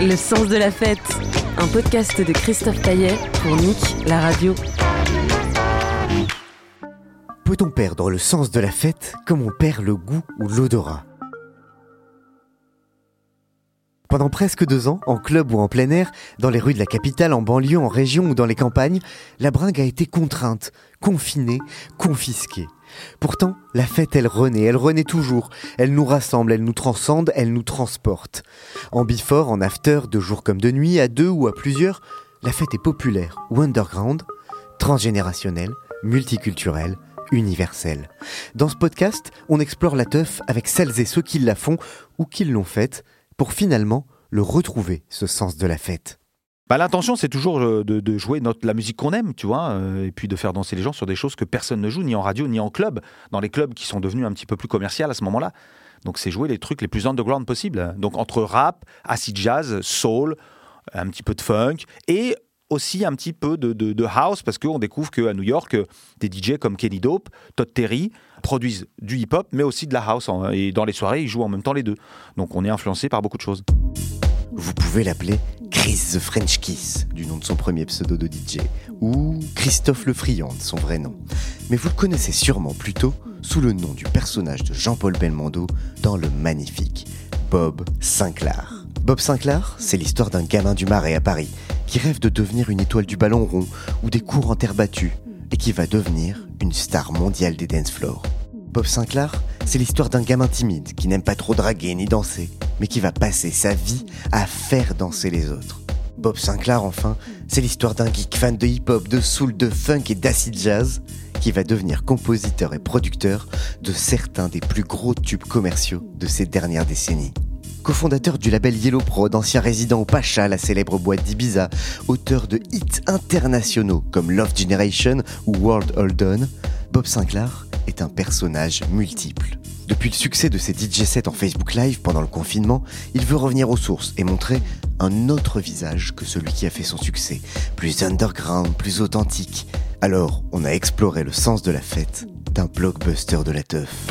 Le sens de la fête, un podcast de Christophe Caillet pour Nick, la radio. Peut-on perdre le sens de la fête comme on perd le goût ou l'odorat? Pendant presque deux ans, en club ou en plein air, dans les rues de la capitale, en banlieue, en région ou dans les campagnes, la bringue a été contrainte, confinée, confisquée. Pourtant, la fête, elle renaît, elle renaît toujours. Elle nous rassemble, elle nous transcende, elle nous transporte. En before, en after, de jour comme de nuit, à deux ou à plusieurs, la fête est populaire ou underground, transgénérationnelle, multiculturelle, universelle. Dans ce podcast, on explore la teuf avec celles et ceux qui la font ou qui l'ont faite pour finalement le retrouver, ce sens de la fête. Bah, L'intention, c'est toujours euh, de, jouer la musique qu'on aime, tu vois, euh, et puis de faire danser les gens sur des choses que personne ne joue, ni en radio, ni en club, dans les clubs qui sont devenus un petit peu plus commerciaux à ce moment-là. Donc c'est jouer les trucs les plus underground possibles. Donc entre rap, acid jazz, soul, un petit peu de funk, et aussi un petit peu de, de- house, parce qu'on découvre qu'à New York, des DJ comme Kenny Dope, Todd Terry, produisent du hip-hop, mais aussi de la house. Et dans les soirées, ils jouent en même temps les deux. Donc on est influencé par beaucoup de choses. Vous pouvez l'appeler Chris the French Kiss, du nom de son premier pseudo de DJ, ou Christophe Le Friand, son vrai nom. Mais vous le connaissez sûrement plutôt sous le nom du personnage de Jean-Paul Belmondo dans le magnifique Bob Sinclair. Bob Sinclair, c'est l'histoire d'un gamin du Marais à Paris qui rêve de devenir une étoile du ballon rond ou des cours en terre battue et qui va devenir une star mondiale des dance floors. Bob Sinclair, c'est l'histoire d'un gamin timide qui n'aime pas trop draguer ni danser, mais qui va passer sa vie à faire danser les autres. Bob Sinclair, enfin, c'est l'histoire d'un geek fan de hip-hop, de soul, de funk et d'acid jazz qui va devenir compositeur et producteur de certains des plus gros tubes commerciaux de ces dernières décennies. Cofondateur du label Yellow Prod, ancien résident au Pacha, la célèbre boîte d'Ibiza, auteur de hits internationaux comme Love Generation ou World Hold On, Bob Sinclair est un personnage multiple. Depuis le succès de ses DJ sets en Facebook Live pendant le confinement, il veut revenir aux sources et montrer un autre visage que celui qui a fait son succès, plus underground, plus authentique. Alors, on a exploré le sens de la fête d'un blockbuster de la teuf.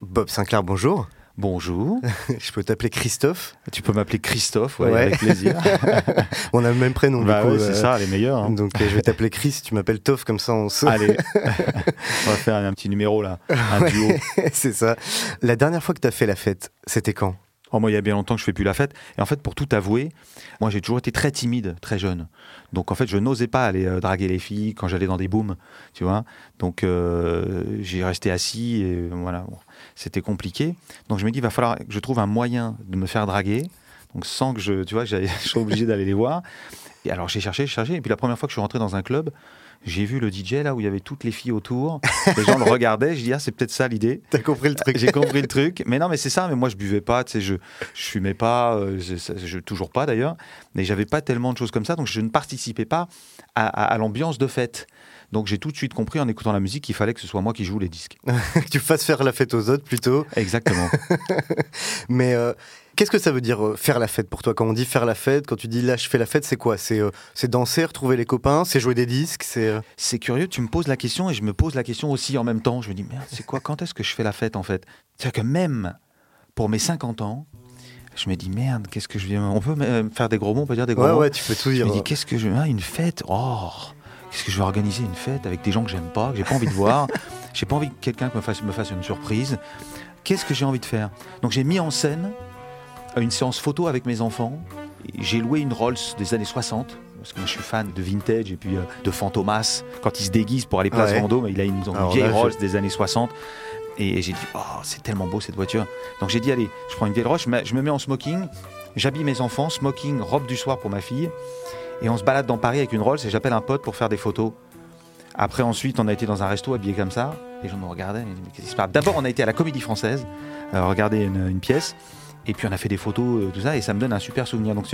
Bob Sinclair, bonjour. Bonjour. Je peux t'appeler Christophe Tu peux m'appeler Christophe, ouais, Ouais. avec plaisir. On a le même prénom, bah du coup. ouais, c'est euh, ça, les meilleurs. hein. Donc euh, je vais t'appeler Chris, tu m'appelles Toff, comme ça on se... Allez, on va faire un petit numéro là, un Ouais. duo. c'est ça. La dernière fois que t'as fait la fête, c'était quand? Oh, moi, il y a bien longtemps que je fais plus la fête. Et en fait, pour tout avouer, moi, j'ai toujours été très timide, très jeune. Donc, en fait, je n'osais pas aller euh, draguer les filles quand j'allais dans des booms, tu vois. Donc, j'ai resté assis et voilà, bon, c'était compliqué. Donc, je me dis, il va falloir que je trouve un moyen de me faire draguer. Donc, sans que je, tu vois, je sois obligé d'aller les voir. Et alors, j'ai cherché, j'ai cherché. Et puis, la première fois que je suis rentré dans un club, j'ai vu le DJ là où il y avait toutes les filles autour. Les gens le regardaient. Je dis, ah, c'est peut-être ça l'idée. T'as compris le truc J'ai compris le truc. Mais non, mais c'est ça. Mais moi, je buvais pas, tu sais, je, je fumais pas, euh, je, ça- je- toujours pas d'ailleurs. Mais j'avais pas tellement de choses comme ça. Donc, je ne participais pas à, à- à l'ambiance de fête. Donc, j'ai tout de suite compris en écoutant la musique qu'il fallait que ce soit moi qui joue les disques. que tu fasses faire la fête aux autres plutôt. Exactement. Mais euh, qu'est-ce que ça veut dire euh, faire la fête pour toi? Quand on dit faire la fête, quand tu dis là je fais la fête, c'est quoi? C'est euh, danser, retrouver les copains, c'est jouer des disques, c'est... euh, c'est curieux, tu me poses la question et je me pose la question aussi en même temps. Je me dis, merde, c'est quoi? Quand est-ce que je fais la fête en fait? C'est-à-dire que même pour mes 50 ans, je me dis, merde, qu'est-ce que je viens. On peut faire des gros mots, on peut dire des gros Ouais, mots? ouais, tu peux tout Je dire. me dis, qu'est-ce que je. Ah, une fête? Oh Qu'est-ce que je vais organiser une fête avec des gens que j'aime pas, que j'ai pas envie de voir? J'ai pas envie que quelqu'un me fasse, me fasse une surprise. Qu'est-ce que j'ai envie de faire? Donc j'ai mis en scène une séance photo avec mes enfants. J'ai loué une Rolls des années 60, parce que moi je suis fan de vintage et puis euh, de Fantomas. Quand il se déguise pour aller place Ouais. Vendôme, il a une, vieille là, je- Rolls des années 60. Et j'ai dit, oh, c'est tellement beau cette voiture. Donc j'ai dit, allez, je prends une vieille Rolls, je me mets en smoking, j'habille mes enfants, smoking, robe du soir pour ma fille. Et on se balade dans Paris avec une Rolls et j'appelle un pote pour faire des photos. Après, ensuite, on a été dans un resto habillé comme ça. Les gens nous regardaient. Mais qu'est-ce D'abord, on a été à la Comédie Française, euh, regarder une, pièce. Et puis, on a fait des photos, euh, tout ça. Et ça me donne un super souvenir. Donc,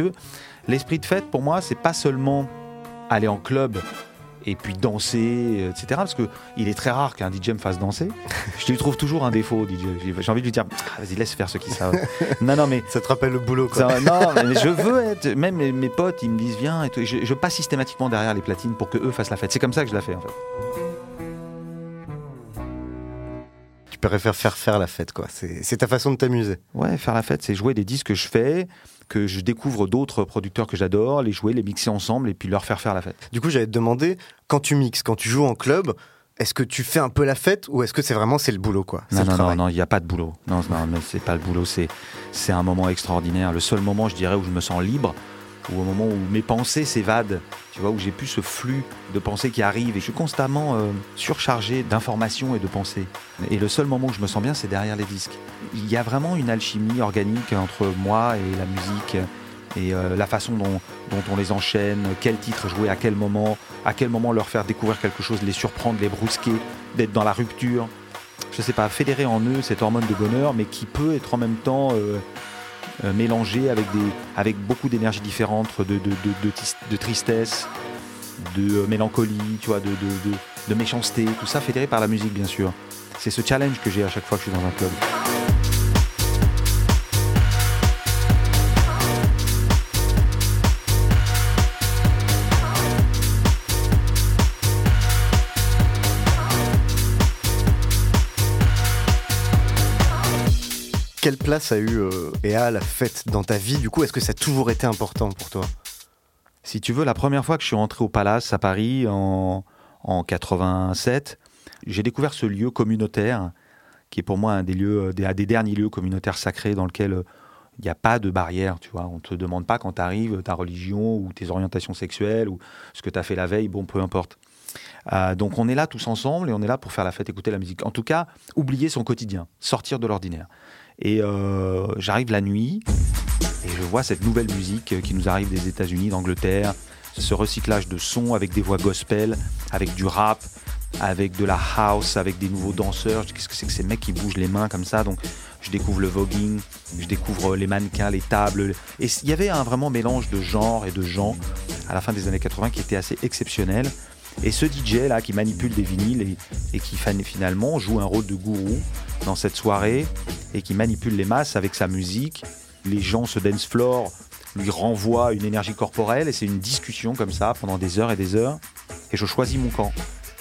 l'esprit de fête, pour moi, c'est pas seulement aller en club et puis danser, euh, etc. Parce que il est très rare qu'un DJ me fasse danser. Je lui trouve toujours un défaut, DJ. J'ai- envie de lui dire, Ah, vas-y, laisse faire ceux qui savent. non, non, mais Ça te rappelle le boulot, quoi. ça- non, mais je veux être. Même mes, mes potes, ils me disent viens et tout. Et Je, je passe systématiquement derrière les platines pour que eux fassent la fête. C'est comme ça que je la fais en fait. Tu préfères faire faire la fête, quoi. C'est ta façon de t'amuser. Ouais, faire la fête, c'est jouer des disques que je fais, que je découvre d'autres producteurs que j'adore, les jouer, les mixer ensemble et puis leur faire faire la fête. Du coup, j'allais te demander, quand tu mixes, quand tu joues en club, est-ce que tu fais un peu la fête ou est-ce que c'est vraiment c'est le boulot, quoi? Non, non, non, non, il n'y a pas de boulot. Non, non, non, c'est pas le boulot, c'est c'est un moment extraordinaire. Le seul moment, je dirais, où je me sens libre, ou au moment où mes pensées s'évadent, tu vois, où j'ai plus ce flux de pensées qui arrivent et je suis constamment euh, surchargé d'informations et de pensées. Et le seul moment où je me sens bien, c'est derrière les disques. Il y a vraiment une alchimie organique entre moi et la musique et euh, la façon dont, on les enchaîne, quel titre jouer à quel moment, à quel moment leur faire découvrir quelque chose, les surprendre, les brusquer, d'être dans la rupture je sais pas, fédérer en eux cette hormone de bonheur, mais qui peut être en même temps euh, euh, mélangée avec, des, avec beaucoup d'énergies différentes, de, de, de, de tristesse, de euh, mélancolie, tu vois, de méchanceté, tout ça fédéré par la musique, bien sûr. C'est ce challenge que j'ai à chaque fois que je suis dans un club. Quelle place a eu euh, et a la fête dans ta vie? Du coup, est-ce que ça a toujours été important pour toi? Si tu veux, la première fois que je suis rentré au Palace à Paris en, en 87, j'ai découvert ce lieu communautaire qui est pour moi un des lieux, euh, des, derniers lieux communautaires sacrés dans lequel euh, il n'y a pas de barrière, tu vois. On te demande pas quand tu arrives ta religion ou tes orientations sexuelles ou ce que tu as fait la veille, bon, peu importe. Euh, donc on est là tous ensemble et on est là pour faire la fête, écouter la musique. En tout cas, oublier son quotidien, sortir de l'ordinaire. Et euh, j'arrive la nuit et je vois cette nouvelle musique euh, qui nous arrive des États-Unis, d'Angleterre, ce recyclage de sons avec des voix gospel, avec du rap, avec de la house, avec des nouveaux danseurs. Qu'est-ce que c'est que ces mecs qui bougent les mains comme ça? Donc je découvre le voguing, je découvre les mannequins, les tables. Et il y avait un vraiment mélange de genres et de gens à la fin des années 80 qui était assez exceptionnel. Et ce DJ là qui manipule des vinyles et, et qui finalement joue un rôle de gourou dans cette soirée et qui manipule les masses avec sa musique. Les gens se dance floor lui renvoient une énergie corporelle et c'est une discussion comme ça pendant des heures et des heures. Et je choisis mon camp.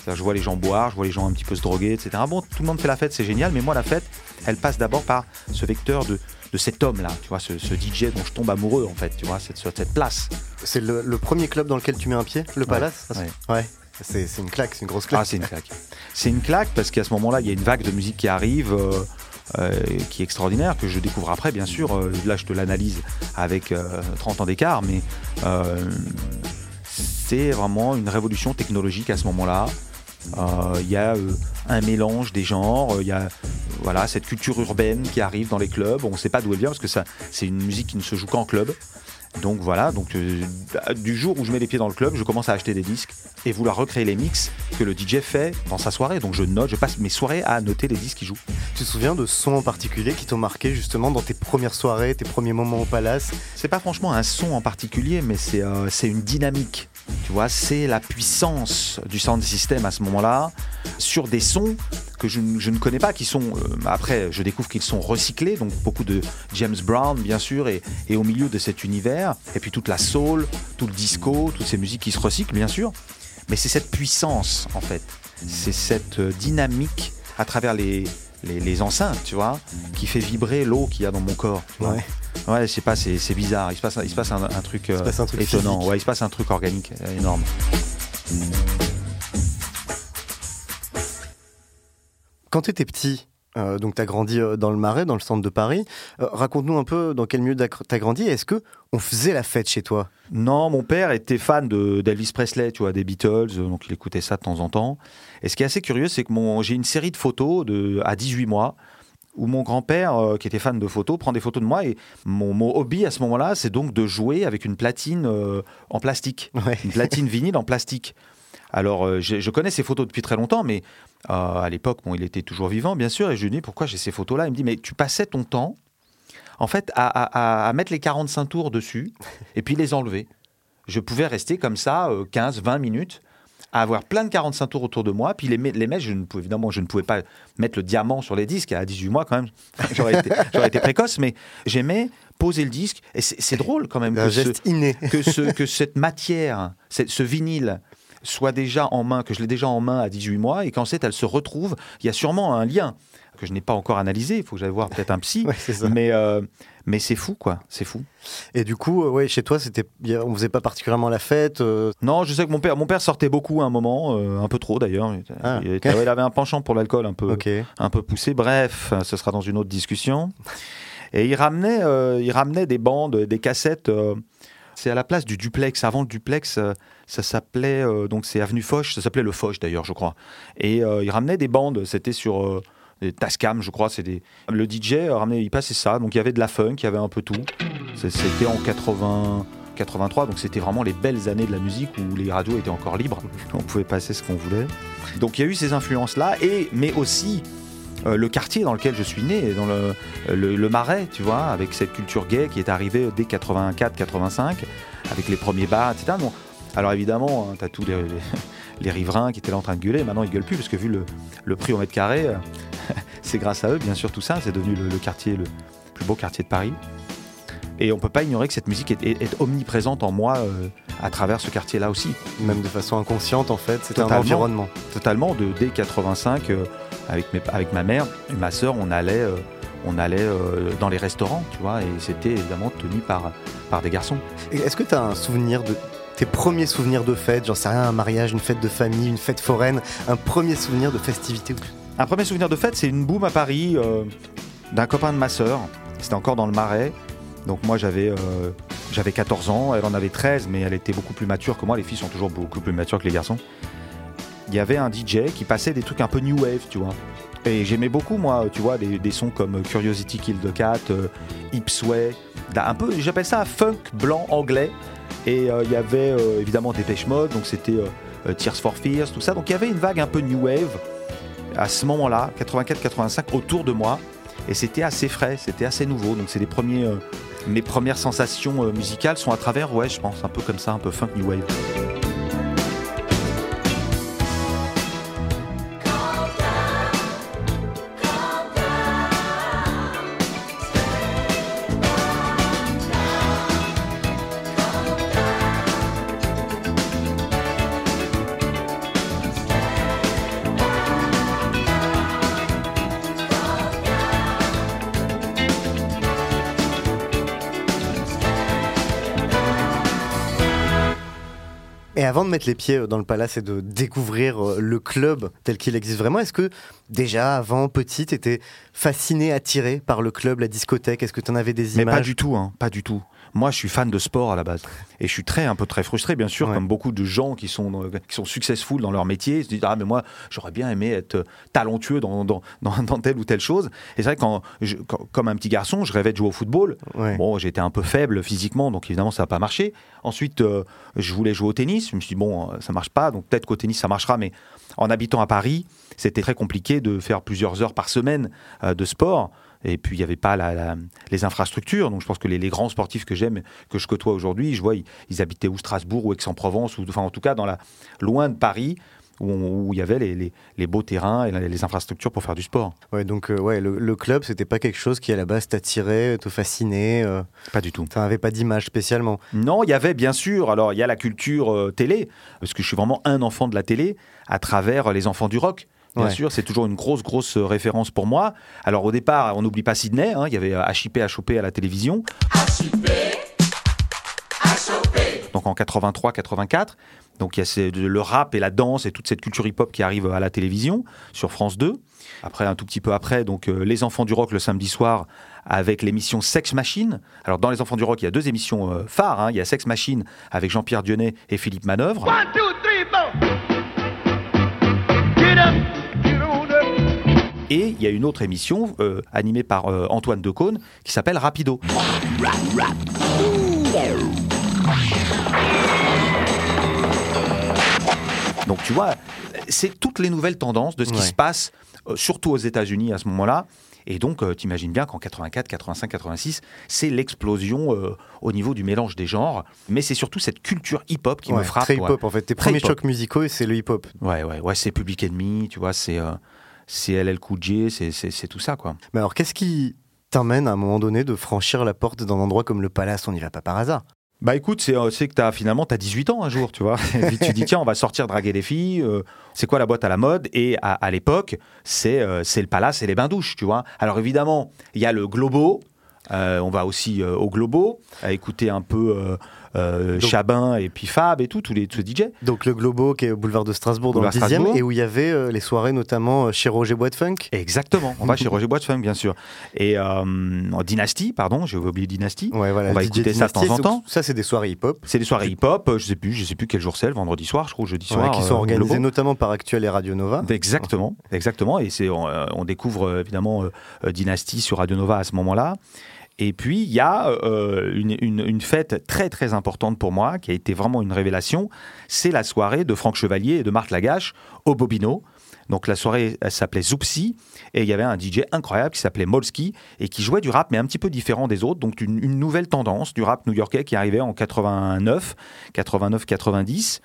Je vois les gens boire, je vois les gens un petit peu se droguer, etc. Bon, tout le monde fait la fête, c'est génial, mais moi la fête, elle passe d'abord par ce vecteur de, de cet homme-là, tu vois, ce, ce DJ dont je tombe amoureux en fait, tu vois, cette, cette place. C'est le, le premier club dans lequel tu mets un pied, le Palace ouais. Ouais. C'est une claque, c'est une grosse claque. Ah, c'est une claque. C'est une claque parce qu'à ce moment-là, il y a une vague de musique qui arrive, euh, euh, qui est extraordinaire, que je découvre après, bien sûr. Euh, là, je te l'analyse avec euh, 30 ans d'écart, mais c'est vraiment une révolution technologique à ce moment-là. Il y a un mélange des genres, il y a voilà, cette culture urbaine qui arrive dans les clubs. On ne sait pas d'où elle vient parce que c'est une musique qui ne se joue qu'en club. Donc voilà, donc euh, du jour où je mets les pieds dans le club, je commence à acheter des disques et vouloir recréer les mix que le DJ fait dans sa soirée. Donc je note, je passe mes soirées à noter les disques qu'il joue. Tu te souviens de sons en particulier qui t'ont marqué justement dans tes premières soirées, tes premiers moments au Palace? C'est pas franchement un son en particulier, mais c'est euh, c'est une dynamique. Tu vois, c'est la puissance du sound system à ce moment-là sur des sons que je, ne- connais pas, qui sont euh, après je découvre qu'ils sont recyclés, donc beaucoup de James Brown bien sûr, et, et au milieu de cet univers, et puis toute la soul, tout le disco, toutes ces musiques qui se recyclent bien sûr, mais c'est cette puissance en fait, c'est cette euh, dynamique à travers les, les, les enceintes, tu vois, qui fait vibrer l'eau qu'il y a dans mon corps. tu vois. Ouais. Ouais, je sais pas, c'est c'est bizarre. Il se passe, il se passe un, un truc, euh, se passe un truc étonnant. Ouais, il se passe un truc organique euh, énorme. Quand tu étais petit, Euh, donc, tu as grandi euh, dans le Marais, dans le centre de Paris. Euh, Raconte-nous un peu dans quel milieu tu as grandi. Est-ce que on faisait la fête chez toi? Non, mon père était fan de- d'Elvis Presley, tu vois, des Beatles, donc il écoutait ça de temps en temps. Et ce qui est assez curieux, c'est que mon- j'ai une série de photos de, à 18 mois où mon grand-père, euh, qui était fan de photos, prend des photos de moi. Et mon, mon hobby à ce moment-là, c'est donc de jouer avec une platine euh, en plastique, Ouais. une platine vinyle en plastique. Alors, euh, je connais ces photos depuis très longtemps, mais euh, à l'époque, bon, il était toujours vivant, bien sûr. Et je lui dis pourquoi j'ai ces photos-là? Il me dit mais tu passais ton temps, en fait, à, à- à- à mettre les 45 tours dessus et puis les enlever. Je pouvais rester comme ça euh, 15, 20 minutes à avoir plein de 45 tours autour de moi, puis les, les mettre, je ne pouvais, évidemment, je ne pouvais pas mettre le diamant sur les disques, à 18 mois quand même, j'aurais été, été précoce, mais j'aimais poser le disque, et c'est drôle quand même que ce, geste inné. que, ce, que cette matière, ce vinyle soit déjà en main, que je l'ai déjà en main à 18 mois, et qu'ensuite elle se retrouve, il y a sûrement un lien que je n'ai pas encore analysé, il faut que j'aille voir peut-être un psy, Ouais, mais, euh, mais c'est fou quoi, c'est fou. Et du coup, euh, ouais, chez toi, c'était, on faisait pas particulièrement la fête. euh, Non, je sais que mon père, mon père sortait beaucoup à un moment, un peu trop d'ailleurs. Ah, il avait un penchant pour l'alcool un peu, un peu poussé. Bref, ce sera dans une autre discussion. Et il ramenait, il ramenait des bandes, des cassettes. c'est à la place du duplex. Avant le duplex, ça s'appelait euh, donc c'est avenue Foch. Ça s'appelait le Foch d'ailleurs, je crois. Et euh, il ramenait des bandes. C'était sur euh, des Tascam, je crois. C'est des... Le DJ ramenait, il passait ça. Donc il y avait de la funk, il y avait un peu tout. C'était en 80. 83, donc c'était vraiment les belles années de la musique où les radios étaient encore libres, on pouvait passer ce qu'on voulait. Donc il y a eu ces influences-là, et mais aussi euh, le quartier dans lequel je suis né, dans le, le, Marais, tu vois, avec cette culture gay qui est arrivée dès 84-85, avec les premiers bars, etc. alors évidemment, tu as tous les, les, les riverains qui étaient là en train de gueuler, maintenant ils gueulent plus, parce que vu le, le prix au mètre carré, euh, c'est grâce à eux, bien sûr, tout ça, c'est devenu le, le quartier, le plus beau quartier de Paris. Et on peut pas ignorer que cette musique est, est- est omniprésente en moi euh, à travers ce quartier-là aussi. Même de façon inconsciente, en fait, c'était un environnement. Totalement, de, dès 85, euh, avec, mes- avec ma mère et ma sœur, on allait, euh, on allait dans les restaurants, tu vois, et c'était évidemment tenu par, par des garçons. Est-ce que tu as un souvenir de tes premiers souvenirs de fête J'en sais rien, un mariage, une fête de famille, une fête foraine, un premier souvenir de festivité Un premier souvenir de fête, c'est une boum à Paris euh, d'un copain de ma sœur. C'était encore dans le Marais. Donc moi j'avais euh, j'avais 14 ans, elle en avait 13, mais elle était beaucoup plus mature que moi. Les filles sont toujours beaucoup plus matures que les garçons. Il y avait un DJ qui passait des trucs un peu new wave, tu vois. Et j'aimais beaucoup moi, tu vois, des, sons comme Curiosity Kill the Cat, euh, un peu, j'appelle ça funk blanc anglais. Et euh, il y avait euh, évidemment Dépêche Mode, donc c'était euh, euh, Tears for Fears, tout ça. Donc il y avait une vague un peu new wave à ce moment-là, 84-85, autour de moi. Et c'était assez frais, c'était assez nouveau. Donc c'est les premiers, mes premières sensations musicales sont à travers, ouais, je pense, un peu comme ça, un peu funk new wave. Avant de mettre les pieds dans le palace et de découvrir euh, le club tel qu'il existe vraiment, est-ce que déjà, avant, petite, étais fasciné, attiré par le club, la discothèque? Est-ce que tu en avais des Mais images? pas du tout, hein, pas du tout. Moi, je suis fan de sport à la base. Et je suis très, un peu très frustré, bien sûr, Ouais. comme beaucoup de gens qui sont, dans- qui sont successful dans leur métier. Ils se disent, ah, mais moi, j'aurais bien aimé être euh, talentueux dans, dans, dans, dans telle ou telle chose. Et c'est vrai que quand, je- quand- comme un petit garçon, je rêvais de jouer au football. Ouais. Bon, j'étais un peu faible physiquement, donc évidemment, ça n'a pas marché. Ensuite, euh, je voulais jouer au tennis. Je me suis dit, bon, euh, ça marche pas, donc peut-être qu'au tennis, ça marchera. Mais en habitant à Paris, c'était très compliqué de faire plusieurs heures par semaine euh, de sport. Et puis, il n'y avait pas la- la- les infrastructures. Donc, je pense que les, les grands sportifs que j'aime, que je côtoie aujourd'hui, je vois, ils, ils habitaient ou Strasbourg ou Aix-en-Provence, ou enfin, en tout cas, dans la, loin de Paris, où, on- où il y avait les, les- les beaux terrains et les infrastructures pour faire du sport. Ouais, donc euh, ouais, le, le club, c'était pas quelque chose qui à la base t'attirait, te fascinait. Euh, Pas du tout. T'en avais pas d'image spécialement. Non, il y avait bien sûr, alors il y a la culture euh, télé, parce que je suis vraiment un enfant de la télé, à travers les enfants du rock. Bien Ouais. sûr, c'est toujours une grosse, grosse euh, référence pour moi. Alors au départ, on n'oublie pas Sydney, hein, il y avait euh, HIP, HOP à la télévision. donc en 83-84. Donc il y a ces- le rap et la danse et toute cette culture hip-hop qui arrive à la télévision sur France 2. Après, un tout petit peu après, donc euh, Les Enfants du Rock le samedi soir avec l'émission Sex Machine. Alors dans Les Enfants du Rock, il y a deux émissions euh, phares. hein. Il y a Sex Machine avec Jean-Pierre Dionnet et Philippe Manœuvre. One, two, Et il y a une autre émission euh, animée par euh, Antoine Decaune qui s'appelle Rapido. Donc tu vois, c'est toutes les nouvelles tendances de ce qui Ouais. se passe, euh, surtout aux États-Unis à ce moment-là. Et donc, tu t'imagines bien qu'en 84, 85, 86, c'est l'explosion euh, au niveau du mélange des genres. Mais c'est surtout cette culture hip-hop qui Ouais, me frappe. Très ouais. hip-hop en fait. Tes Très premiers chocs musicaux, c'est le hip-hop. Ouais, ouais, ouais, c'est Public Enemy, tu vois, c'est euh, c'est LL Cool J, c'est- tout ça, quoi. Mais alors, qu'est-ce qui t'amène à un moment donné de franchir la porte d'un endroit comme le Palace? On n'y va pas par hasard. Bah écoute, c'est euh, que as, finalement, tu as 18 ans un jour, tu vois. Et puis tu dis, tiens, on va sortir draguer les filles. euh, c'est quoi la boîte à la mode? Et à, à l'époque, c'est euh, c'est le palace et les bains-douches, tu vois. Alors évidemment, il y a le Globo. on va aussi au Globo, à écouter un peu euh, Donc- Chabin et puis Fab et tout, tous les tous les DJ. Donc le Globo qui est au boulevard de Strasbourg dans le 10e Strasbourg. et où il y avait euh, les soirées notamment euh, chez Roger Bois de Funk. Exactement. On va chez Roger Bois de Funk, bien sûr. Et en Dynasty, pardon, j'ai oublié Dynasty. Ouais, voilà, On va DJ écouter ça de temps en temps. Ça, c'est des soirées hip-hop C'est des soirées hip-hop, je sais plus, je sais plus quel jour c'est, le vendredi soir, je crois, jeudi ouais, soir. qui euh, sont organisées notamment par Actuel et Radio Nova. Exactement, exactement. Et c'est on, on découvre évidemment Dynasty sur Radio Nova à ce moment-là. Et puis il y a euh, une, fête très très importante pour moi qui a été vraiment une révélation. C'est la soirée de Franck Chevalier et de Marc Lagache au Bobino. Donc la soirée s'appelait Zoupsi et il y avait un DJ incroyable qui s'appelait Molski et qui jouait du rap mais un petit peu différent des autres. Donc une, nouvelle tendance du rap new-yorkais qui arrivait en 89, 89-90.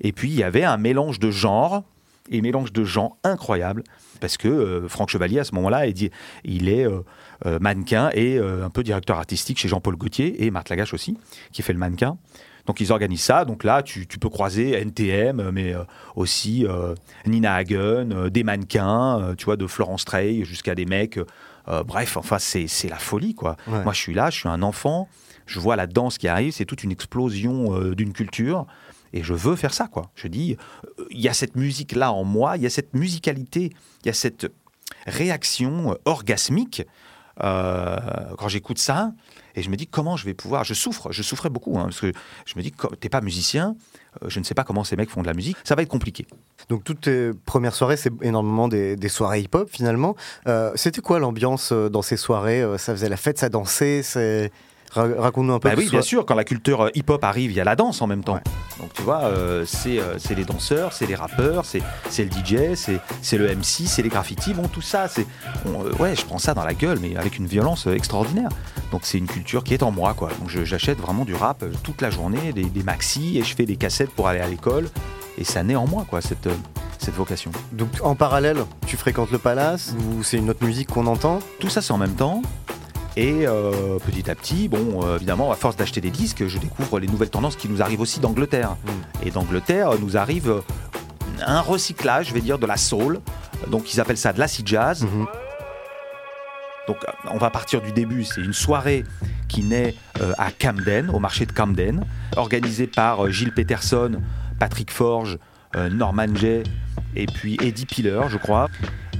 Et puis il y avait un mélange de genres et mélange de gens incroyable parce que euh, Franck Chevalier à ce moment-là il, est euh, mannequin et euh, un peu directeur artistique chez Jean-Paul Gaultier et Marthe Lagache aussi qui fait le mannequin. Donc ils organisent ça. Donc là, tu, tu peux croiser NTM, euh, mais euh, aussi euh, Nina Hagen, euh, des mannequins, euh, tu vois, de Florence Trey jusqu'à des mecs. euh, bref, enfin, c'est la folie, quoi. Ouais. Moi, je suis là, je suis un enfant, je vois la danse qui arrive, c'est toute une explosion euh, d'une culture. Et je veux faire ça, quoi. Je dis, euh, il y a cette musique-là en moi, il y a cette musicalité, il y a cette réaction euh, orgasmique euh, quand j'écoute ça. Et je me dis, comment je vais pouvoir. Je souffre, je souffrais beaucoup, hein, parce que je me dis, t'es pas musicien, euh, je ne sais pas comment ces mecs font de la musique, ça va être compliqué. Donc toutes tes premières soirées, c'est énormément des, soirées hip-hop finalement. Euh, C'était quoi l'ambiance euh, dans ces soirées Ça faisait la fête, ça dansait Raconte-nous un peu. Bah oui, bien soit- sûr, quand la culture euh, hip-hop arrive, il y a la danse en même temps. Ouais. Donc tu vois, euh, c'est euh, c'est les danseurs, c'est les rappeurs, c'est le DJ, c'est le MC, c'est les graffitis, bon tout ça, c'est on, euh, ouais, je prends ça dans la gueule, mais avec une violence extraordinaire. Donc c'est une culture qui est en moi, quoi. Donc j'achète vraiment du rap toute la journée, des, des maxi, et je fais des cassettes pour aller à l'école, et ça naît en moi, quoi, cette cette vocation. Donc en parallèle, tu fréquentes le Palace ou c'est une autre musique qu'on entend? Tout ça, c'est en même temps. Et euh, petit à petit, bon, euh, évidemment, à force d'acheter des disques, je découvre les nouvelles tendances qui nous arrivent aussi d'Angleterre. Et d'Angleterre euh, nous arrive un recyclage, je vais dire, de la soul. Donc ils appellent ça de l'acid jazz. Mhm. Donc on va partir du début. C'est une soirée qui naît euh, à Camden, au marché de Camden, organisée par Gilles Peterson, Patrick Forge, Norman Jay et puis Eddie Piller, je crois.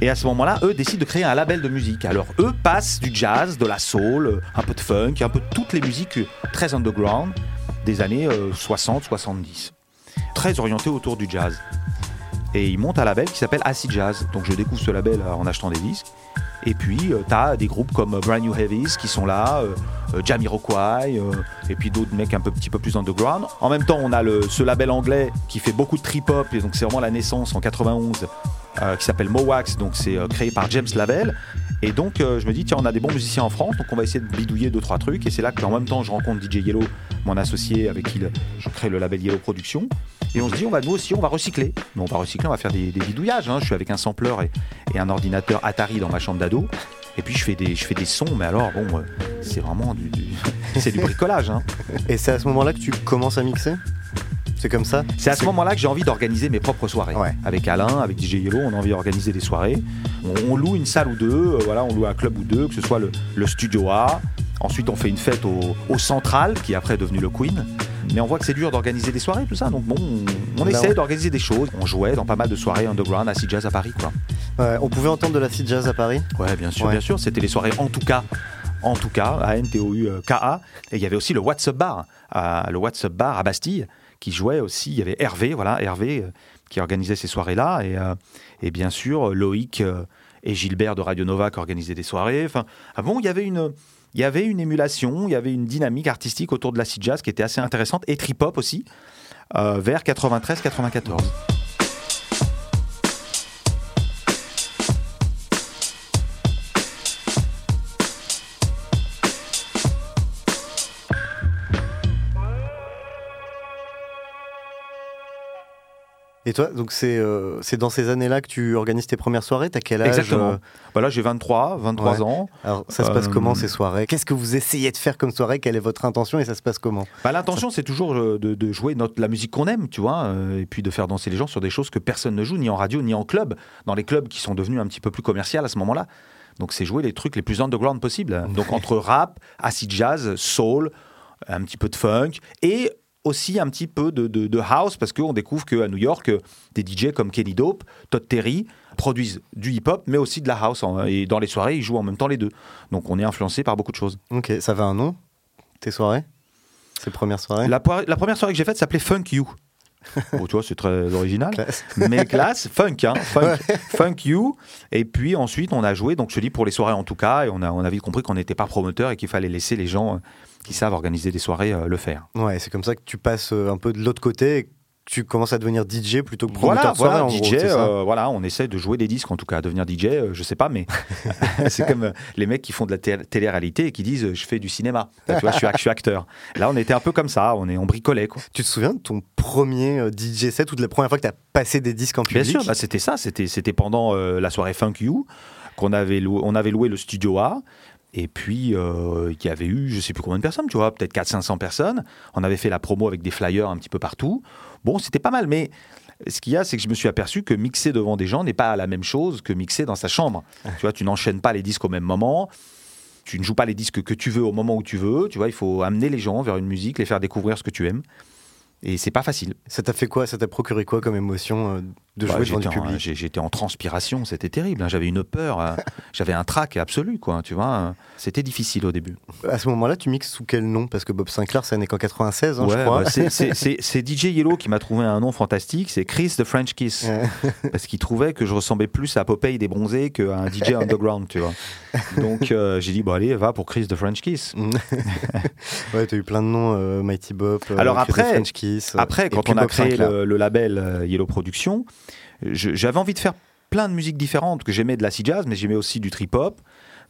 Et à ce moment-là, eux décident de créer un label de musique. Alors eux passent du jazz, de la soul, euh, un peu de funk, un peu toutes les musiques euh, très underground des années 60-70. Très orientées autour du jazz. Et ils montent un label qui s'appelle Acid Jazz. Donc je découvre ce label euh, en achetant des disques. Et puis, tu as des groupes comme euh, Brand New Heavies qui sont là, euh, euh, Jamiroquai, euh, et puis d'autres mecs un petit peu plus underground. En même temps, on a ce label anglais qui fait beaucoup de trip-hop, et donc c'est vraiment la naissance en 91, euh, qui s'appelle Mowax, donc c'est euh, créé par James Lavelle. Et donc, euh, je me dis, tiens, on a des bons musiciens en France, donc on va essayer de bidouiller deux, trois trucs. Et c'est là qu'en même temps, je rencontre DJ Yellow, mon associé avec qui je crée le label Yellow Production. Et on se dit, on va, nous aussi, on va recycler. Mais on va recycler, on va faire des, bidouillages. hein. Je suis avec un sampler et, un ordinateur Atari dans ma chambre d'ado. Et puis je fais des, je fais des sons, mais alors bon, euh, c'est vraiment du, du- c'est du bricolage. hein. Et c'est à ce moment-là que tu commences à mixer? C'est comme ça C'est à ce moment-là que j'ai envie d'organiser mes propres soirées. Ouais. Avec Alain, avec DJ Yellow, on a envie d'organiser des soirées. On, on loue une salle ou deux, euh, voilà, on loue un club ou deux, que ce soit le, le Studio A. Ensuite, on fait une fête au, au Central, qui est après devenu le Queen. Mais on voit que c'est dur d'organiser des soirées, tout ça. Donc bon, on, on on- d'organiser des choses. On jouait dans pas mal de soirées underground, acid jazz à Paris, quoi. Ouais, on pouvait entendre de la l'acid jazz à Paris Ouais, bien sûr, Ouais. bien sûr. C'était les soirées en tout cas. En tout cas, à N-T-O-U-K-A. Et il y avait aussi le WhatsApp Bar, à- le WhatsApp Bar à Bastille, qui jouait aussi. Il y avait Hervé, voilà, Hervé, euh, qui organisait ces soirées-là. Et, euh, bien sûr, Loïc euh, et Gilbert de Radio Nova qui organisaient des soirées. Enfin, bon, il y avait une. Il y avait une émulation, il y avait une dynamique artistique autour de l'acid jazz qui était assez intéressante, et trip-hop aussi, vers 93-94. Et toi, donc c'est euh, c'est dans ces années-là que tu organises tes premières soirées? T'as quel âge Exactement. euh, Bah là, j'ai 23, 23 Ouais. ans. Alors ça se passe Euh, comment ces soirées? Qu'est-ce que vous essayez de faire comme soirée? Quelle est votre intention? Et ça se passe comment? Bah, L'intention, c'est toujours euh, de, de jouer notre, la musique qu'on aime, tu vois, euh, et puis de faire danser les gens sur des choses que personne ne joue, ni en radio, ni en club, dans les clubs qui sont devenus un petit peu plus commerciaux à ce moment-là. Donc, c'est jouer les trucs les plus underground possibles. Donc, entre rap, acid jazz, soul, un petit peu de funk, et aussi un petit peu de, de- de house, parce qu'on découvre qu'à New York, des DJ comme Kenny Dope, Todd Terry, produisent du hip-hop, mais aussi de la house. en- Et dans les soirées, ils jouent en même temps les deux. Donc, on est influencé par beaucoup de choses. Ok, ça va un nom? Tes soirées? Ces premières soirées? La première soirée que j'ai faite s'appelait Funk You. Bon, tu vois, c'est très original. Classe. Mais classe, funk, hein, funk, funk you. Et puis ensuite, on a joué, donc je te dis pour les soirées en tout cas, et on a, on a vite compris qu'on n'était pas promoteur et qu'il fallait laisser les gens euh, qui savent organiser des soirées euh, le faire. Ouais, c'est comme ça que tu passes euh, un peu de l'autre côté tu commences à devenir DJ plutôt que promoteur Voilà, voilà, DJ, gros, euh, voilà, on essaie de jouer des disques en tout cas, devenir DJ, euh, je sais pas, mais c'est comme euh, les mecs qui font de la té- télé-réalité et qui disent euh, je fais du cinéma, Là, tu vois, je suis, act- je suis acteur. Là, on était un peu comme ça, on est on bricolait quoi. Tu te souviens de ton premier DJ set ou de la première fois que tu as passé des disques en Bien public? sûr, bah, c'était ça. C'était, c'était pendant la soirée Funk You qu'on avait loué, on avait loué le studio A. Et puis, euh, il y avait eu, je sais plus combien de personnes, tu vois, peut-être 400-500 personnes. On avait fait la promo avec des flyers un petit peu partout. Bon, c'était pas mal, mais ce qu'il y a, c'est que je me suis aperçu que mixer devant des gens n'est pas la même chose que mixer dans sa chambre. tu vois, tu n'enchaînes pas les disques au même moment. Tu ne joues pas les disques que tu veux au moment où tu veux. Tu vois, il faut amener les gens vers une musique, les faire découvrir ce que tu aimes. Et c'est pas facile. Ça t'a fait quoi? Ça t'a procuré quoi comme émotion Bah, jouer devant du j'étais en- public j'ai- J'étais en transpiration, c'était terrible. hein. J'avais une peur, euh, j'avais un trac absolu, quoi. Tu vois, euh, c'était difficile au début. À ce moment-là, tu mixes sous quel nom? Parce que Bob Sinclair, ça n'est qu'en 96, hein, je Ouais, crois. bah, c'est- DJ Yellow qui m'a trouvé un nom fantastique, c'est Chris the French Kiss, parce qu'il trouvait que je ressemblais plus à Popeye des bronzés qu'à un DJ underground, tu vois. Donc euh, j'ai dit bon allez, va pour Chris the French Kiss. ouais, t'as eu plein de noms, euh, Mighty Bob, euh, Alors Chris the après- French Kiss. Après, quand on a créé le, le label Yellow Production, je- j'avais envie de faire plein de musiques différentes, que j'aimais de l'acid jazz, mais j'aimais aussi du trip-hop.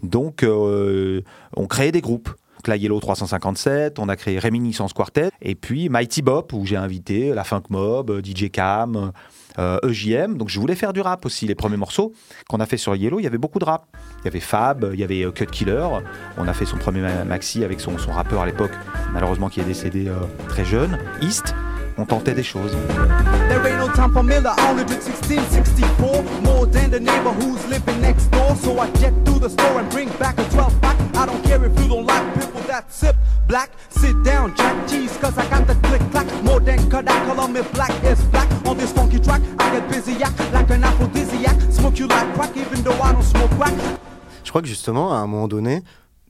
Donc, euh, on créait des groupes. Donc Yellow 357, on a créé Réminiscence Quartet, et puis Mighty Bop, où j'ai invité la Funk Mob, DJ Cam, euh, EJM. Donc, je voulais faire du rap aussi. Les premiers morceaux qu'on a fait sur Yellow, il y avait beaucoup de rap. Il y avait Fab, il y avait euh, Cut Killer. On a fait son premier ma- maxi avec son, son rappeur à l'époque, malheureusement qui est décédé euh, très jeune, East. On tentait des choses. There ain't no time for Miller, I only drink 1664. More than the neighbor who's living next door. So I jet through the store and bring back a 12 pack. I don't care if you don't like people that sip black. Sit down, jack cheese, cause I got the click clack. More than Kodak, color me black is black. On this funky track, I get busy act like an aphrodisiac. Smoke you like crack, even though I don't smoke crack. Je crois que justement, à un moment donné,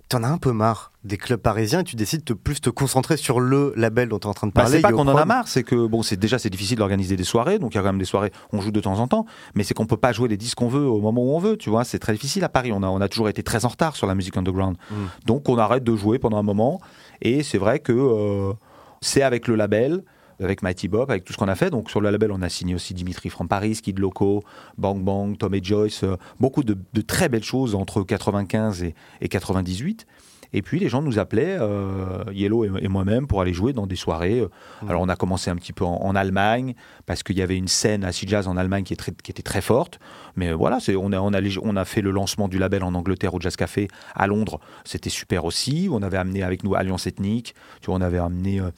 t'en as un peu marre des clubs parisiens et tu décides de plus te concentrer sur le label dont tu es en train de Bah, parler. c'est pas qu'on en a marre, c'est que bon, c'est déjà c'est difficile d'organiser des soirées, donc il y a quand même des soirées, on joue de temps en temps, mais c'est qu'on peut pas jouer les disques qu'on veut au moment où on veut, tu vois, c'est très difficile à Paris. On a, on a toujours été très en retard sur la musique underground, Mm. donc on arrête de jouer pendant un moment, et c'est vrai que euh, c'est avec le label. Avec Mighty Bob, avec tout ce qu'on a fait. Donc sur le label, on a signé aussi Dimitri from Paris, Kid Loco, Bang Bang, Tom et Joyce, euh, beaucoup de, de très belles choses entre 95 et, et 98. Et puis les gens nous appelaient, euh, Yellow et, et moi-même, pour aller jouer dans des soirées. Alors on a commencé un petit peu en, en Allemagne, parce qu'il y avait une scène acid jazz en Allemagne qui, est très- qui était très forte. Mais voilà, c'est, on, a, on, a, les- on a fait le lancement du label en Angleterre au Jazz Café à Londres. C'était super aussi. On avait amené avec nous Alliance Ethnique. Tu vois, on avait amené euh,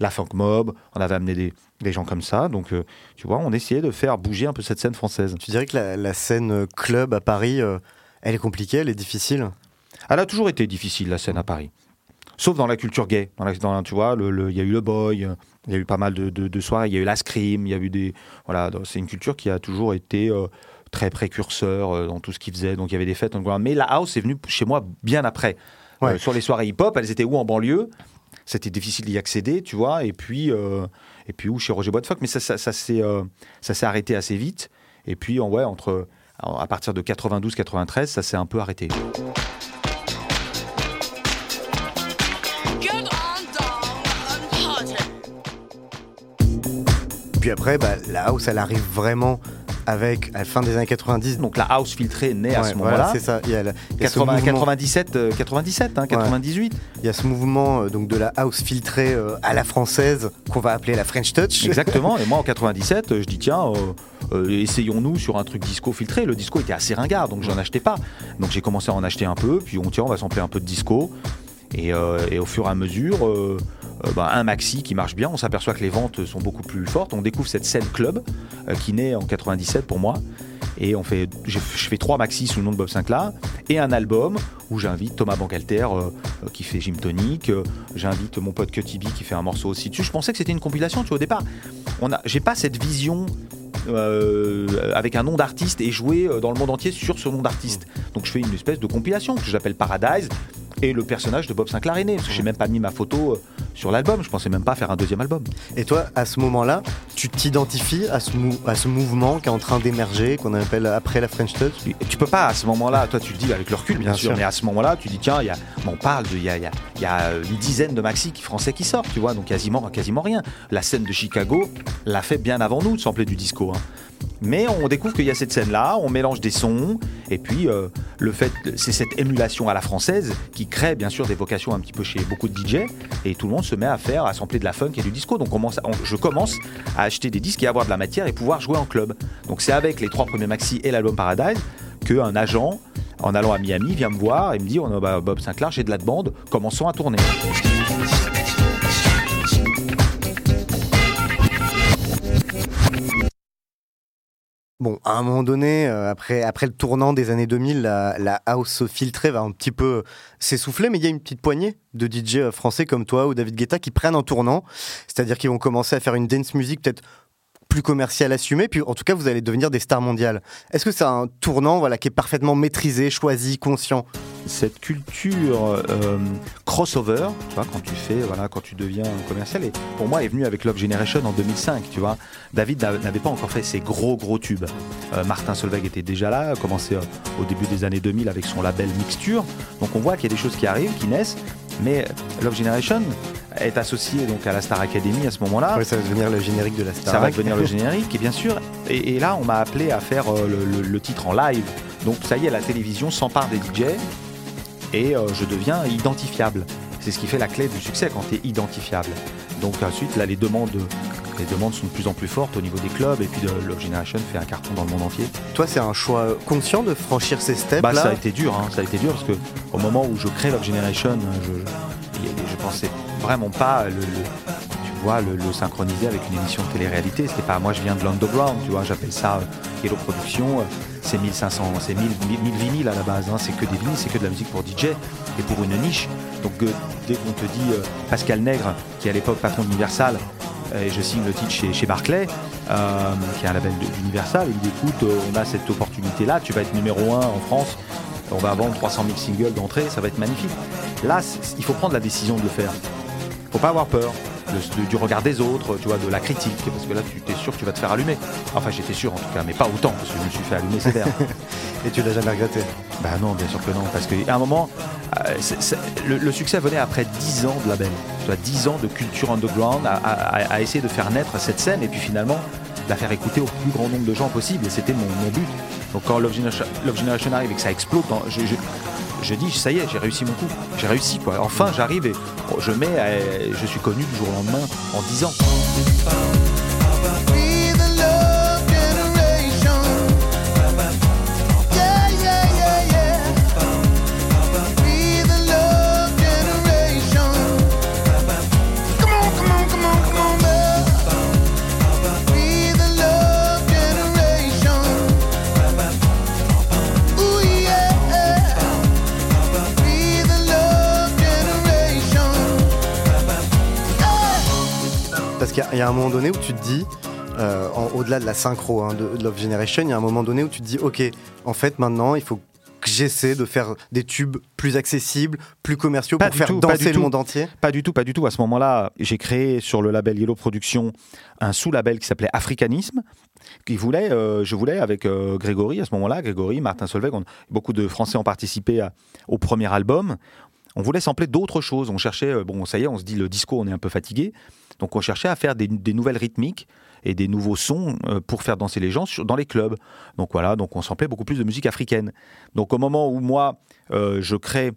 la Funk Mob. On avait amené des, des gens comme ça. Donc, euh, tu vois, on essayait de faire bouger un peu cette scène française. Tu dirais que la, la scène euh, club à Paris, euh, elle est compliquée, elle est difficile? Elle a toujours été difficile, la scène à Paris. sauf dans la culture gay. Dans la- dans- tu vois, il y a eu le boy, il y a eu pas mal de, de- de soirées, il y a eu la scream, il y a eu des. Voilà, c'est une culture qui a toujours été euh, très précurseur dans tout ce qu'ils faisaient. Donc il y avait des fêtes. Mais la house est venue chez moi bien après. Ouais. Euh, sur les soirées hip-hop, elles étaient où en banlieue? C'était difficile d'y accéder, tu vois. Et puis, euh, et puis où chez Roger Boitfock. Mais ça, ça, ça s'est euh, ça s'est arrêté assez vite. Et puis, en- ouais, entre. à partir de 92-93, ça s'est un peu arrêté. Puis après, bah, la house, elle arrive vraiment avec, à la fin des années 90. Donc la house filtrée naît à Ouais, ce voilà, moment-là. c'est ça. Il y a, la- il y a ce 80 mouvement- 97, euh, 97, hein, 98. il y a ce mouvement euh, donc de la house filtrée euh, à la française qu'on va appeler la French Touch. Exactement. Et moi, en 97, euh, je dis tiens, essayons-nous sur un truc disco filtré. Le disco était assez ringard, donc j'en achetais pas. Donc j'ai commencé à en acheter un peu. Puis on tiens, on va sampler un peu de disco. Et, et au fur et à mesure, euh, bah, un maxi qui marche bien. On s'aperçoit que les ventes sont beaucoup plus fortes. On découvre cette scène club euh, qui naît en 97 pour moi. Et on fait, je fais trois maxis sous le nom de Bob Sinclair et un album où j'invite Thomas Bangalter euh, qui fait Gym Tonic, j'invite mon pote Cutty B qui fait un morceau aussi dessus. Je pensais que c'était une compilation, tu au départ. On a, j'ai pas cette vision avec un nom d'artiste et jouer dans le monde entier sur ce nom d'artiste. Donc je fais une espèce de compilation que j'appelle Paradise et le personnage de Bob Sinclair est né. Parce que j'ai même pas mis ma photo euh, sur l'album. Je pensais même pas faire un deuxième album. Et toi, à ce moment-là, tu t'identifies à ce, mou- à ce mouvement qui est en train d'émerger, qu'on appelle après la French Touch? Et tu peux pas à ce moment-là, toi tu le dis avec le recul bien, Bien sûr, sûr. mais à ce moment-là tu dis tiens, il y a, on parle de, il y a, y a- il y a une dizaine de maxi français qui sortent, tu vois, donc quasiment, quasiment rien. La scène de Chicago l'a fait bien avant nous de sampler du disco. hein. Mais on découvre qu'il y a cette scène-là, on mélange des sons, et puis euh, le fait, c'est cette émulation à la française qui crée bien sûr des vocations un petit peu chez beaucoup de DJ, et tout le monde se met à faire, à sampler de la funk et du disco. Donc je commence à acheter des disques et avoir de la matière et pouvoir jouer en club. Donc c'est avec les trois premiers maxi et l'album Paradise qu'un agent, en allant à Miami, vient me voir et me dit, bah, Bob Sinclair, j'ai de la demande, commençons à tourner. Bon, à un moment donné, euh, après, après le tournant des années 2000, la, house filtrée va un petit peu s'essouffler, mais il y a une petite poignée de DJ euh, français comme toi ou David Guetta qui prennent un tournant, c'est-à-dire qu'ils vont commencer à faire une dance music peut-être plus commerciale assumée, puis en tout cas vous allez devenir des stars mondiales. Est-ce que c'est un tournant voilà, qui est parfaitement maîtrisé, choisi, conscient? Cette culture euh, crossover, tu vois, quand tu fais, voilà, quand tu deviens commercial, et pour moi est venue avec Love Generation en 2005, tu vois. David n'a- n'avait pas encore fait ses gros gros tubes. Euh, Martin Solveig était déjà là, a commencé euh, au début des années 2000 avec son label Mixture. Donc on voit qu'il y a des choses qui arrivent, qui naissent, mais Love Generation est associé donc à la Star Academy à ce moment-là. Ça va devenir le générique de la star. Ça va devenir le générique, et bien sûr. Et, et là, on m'a appelé à faire le, le- le titre en live. Donc ça y est, la télévision s'empare des DJ et euh, je deviens identifiable. C'est ce qui fait la clé du succès quand tu es identifiable. Donc ensuite, là, les demandes, les demandes sont de plus en plus fortes au niveau des clubs, et puis de, Love Generation fait un carton dans le monde entier. Toi, c'est un choix conscient de franchir ces steps Bah, là ça a été dur, hein, ça a été dur parce que au moment où je crée Love Generation, je, je pensais vraiment pas le, tu vois, le, synchroniser avec une émission de télé-réalité. C'était pas, moi je viens de l'underground, tu vois, j'appelle ça euh, Hello Production. euh, C'est 1500, c'est 1000, 1000 1000 vinyles à la base, hein, c'est que des vinyles, c'est que de la musique pour DJ et pour une niche. Donc euh, dès qu'on te dit Pascal Nègre, qui est à l'époque patron d'Universal, et je signe le titre chez, Barclay, qui est un label d'Universal. Il dit écoute, on a cette opportunité-là, tu vas être numéro 1 en France, on va vendre 300 000 singles d'entrée, ça va être magnifique. Là, il faut prendre la décision de le faire. faut pas avoir peur de- de- du regard des autres, tu vois, de la critique, parce que là, tu es sûr que tu vas te faire allumer. Enfin, j'étais sûr en tout cas, mais pas autant, parce que je me suis fait allumer sévère. Et tu l'as jamais regretté? Bah non, bien sûr que non, parce qu'à un moment, euh, le, le succès venait après 10 ans de label, tu vois, 10 ans de culture underground, à, à- à essayer de faire naître cette scène et puis finalement la faire écouter au plus grand nombre de gens possible, et c'était mon, mon but. Donc quand Love Generation, arrive et que ça explose, je, dis, ça y est, j'ai réussi mon coup, j'ai réussi quoi. Enfin, j'arrive et je mets, euh, je suis connu du jour au lendemain en 10 ans. Qu'il y a- il y, a un moment donné où tu te dis, euh, au-delà de la synchro hein, de Love Generation, il y a un moment donné où tu te dis, ok, en fait maintenant il faut que j'essaie de faire des tubes plus accessibles, plus commerciaux Pas pour faire tout, danser le tout. monde entier. Pas du tout, pas du tout. À ce moment-là, j'ai créé sur le label Yellow Productions un sous-label qui s'appelait Africanisme. Qui voulait, euh, je voulais avec euh, Grégory à ce moment-là, Grégory, Martin Solveig, on- beaucoup de Français ont participé à- au premier album. On voulait sampler d'autres choses. On cherchait, bon, ça y est, on se dit le disco, on est un peu fatigué. Donc on cherchait à faire des, nouvelles rythmiques et des nouveaux sons euh, pour faire danser les gens dans les clubs. Donc voilà, donc on samplait beaucoup plus de musique africaine. Donc au moment où moi, euh, je crée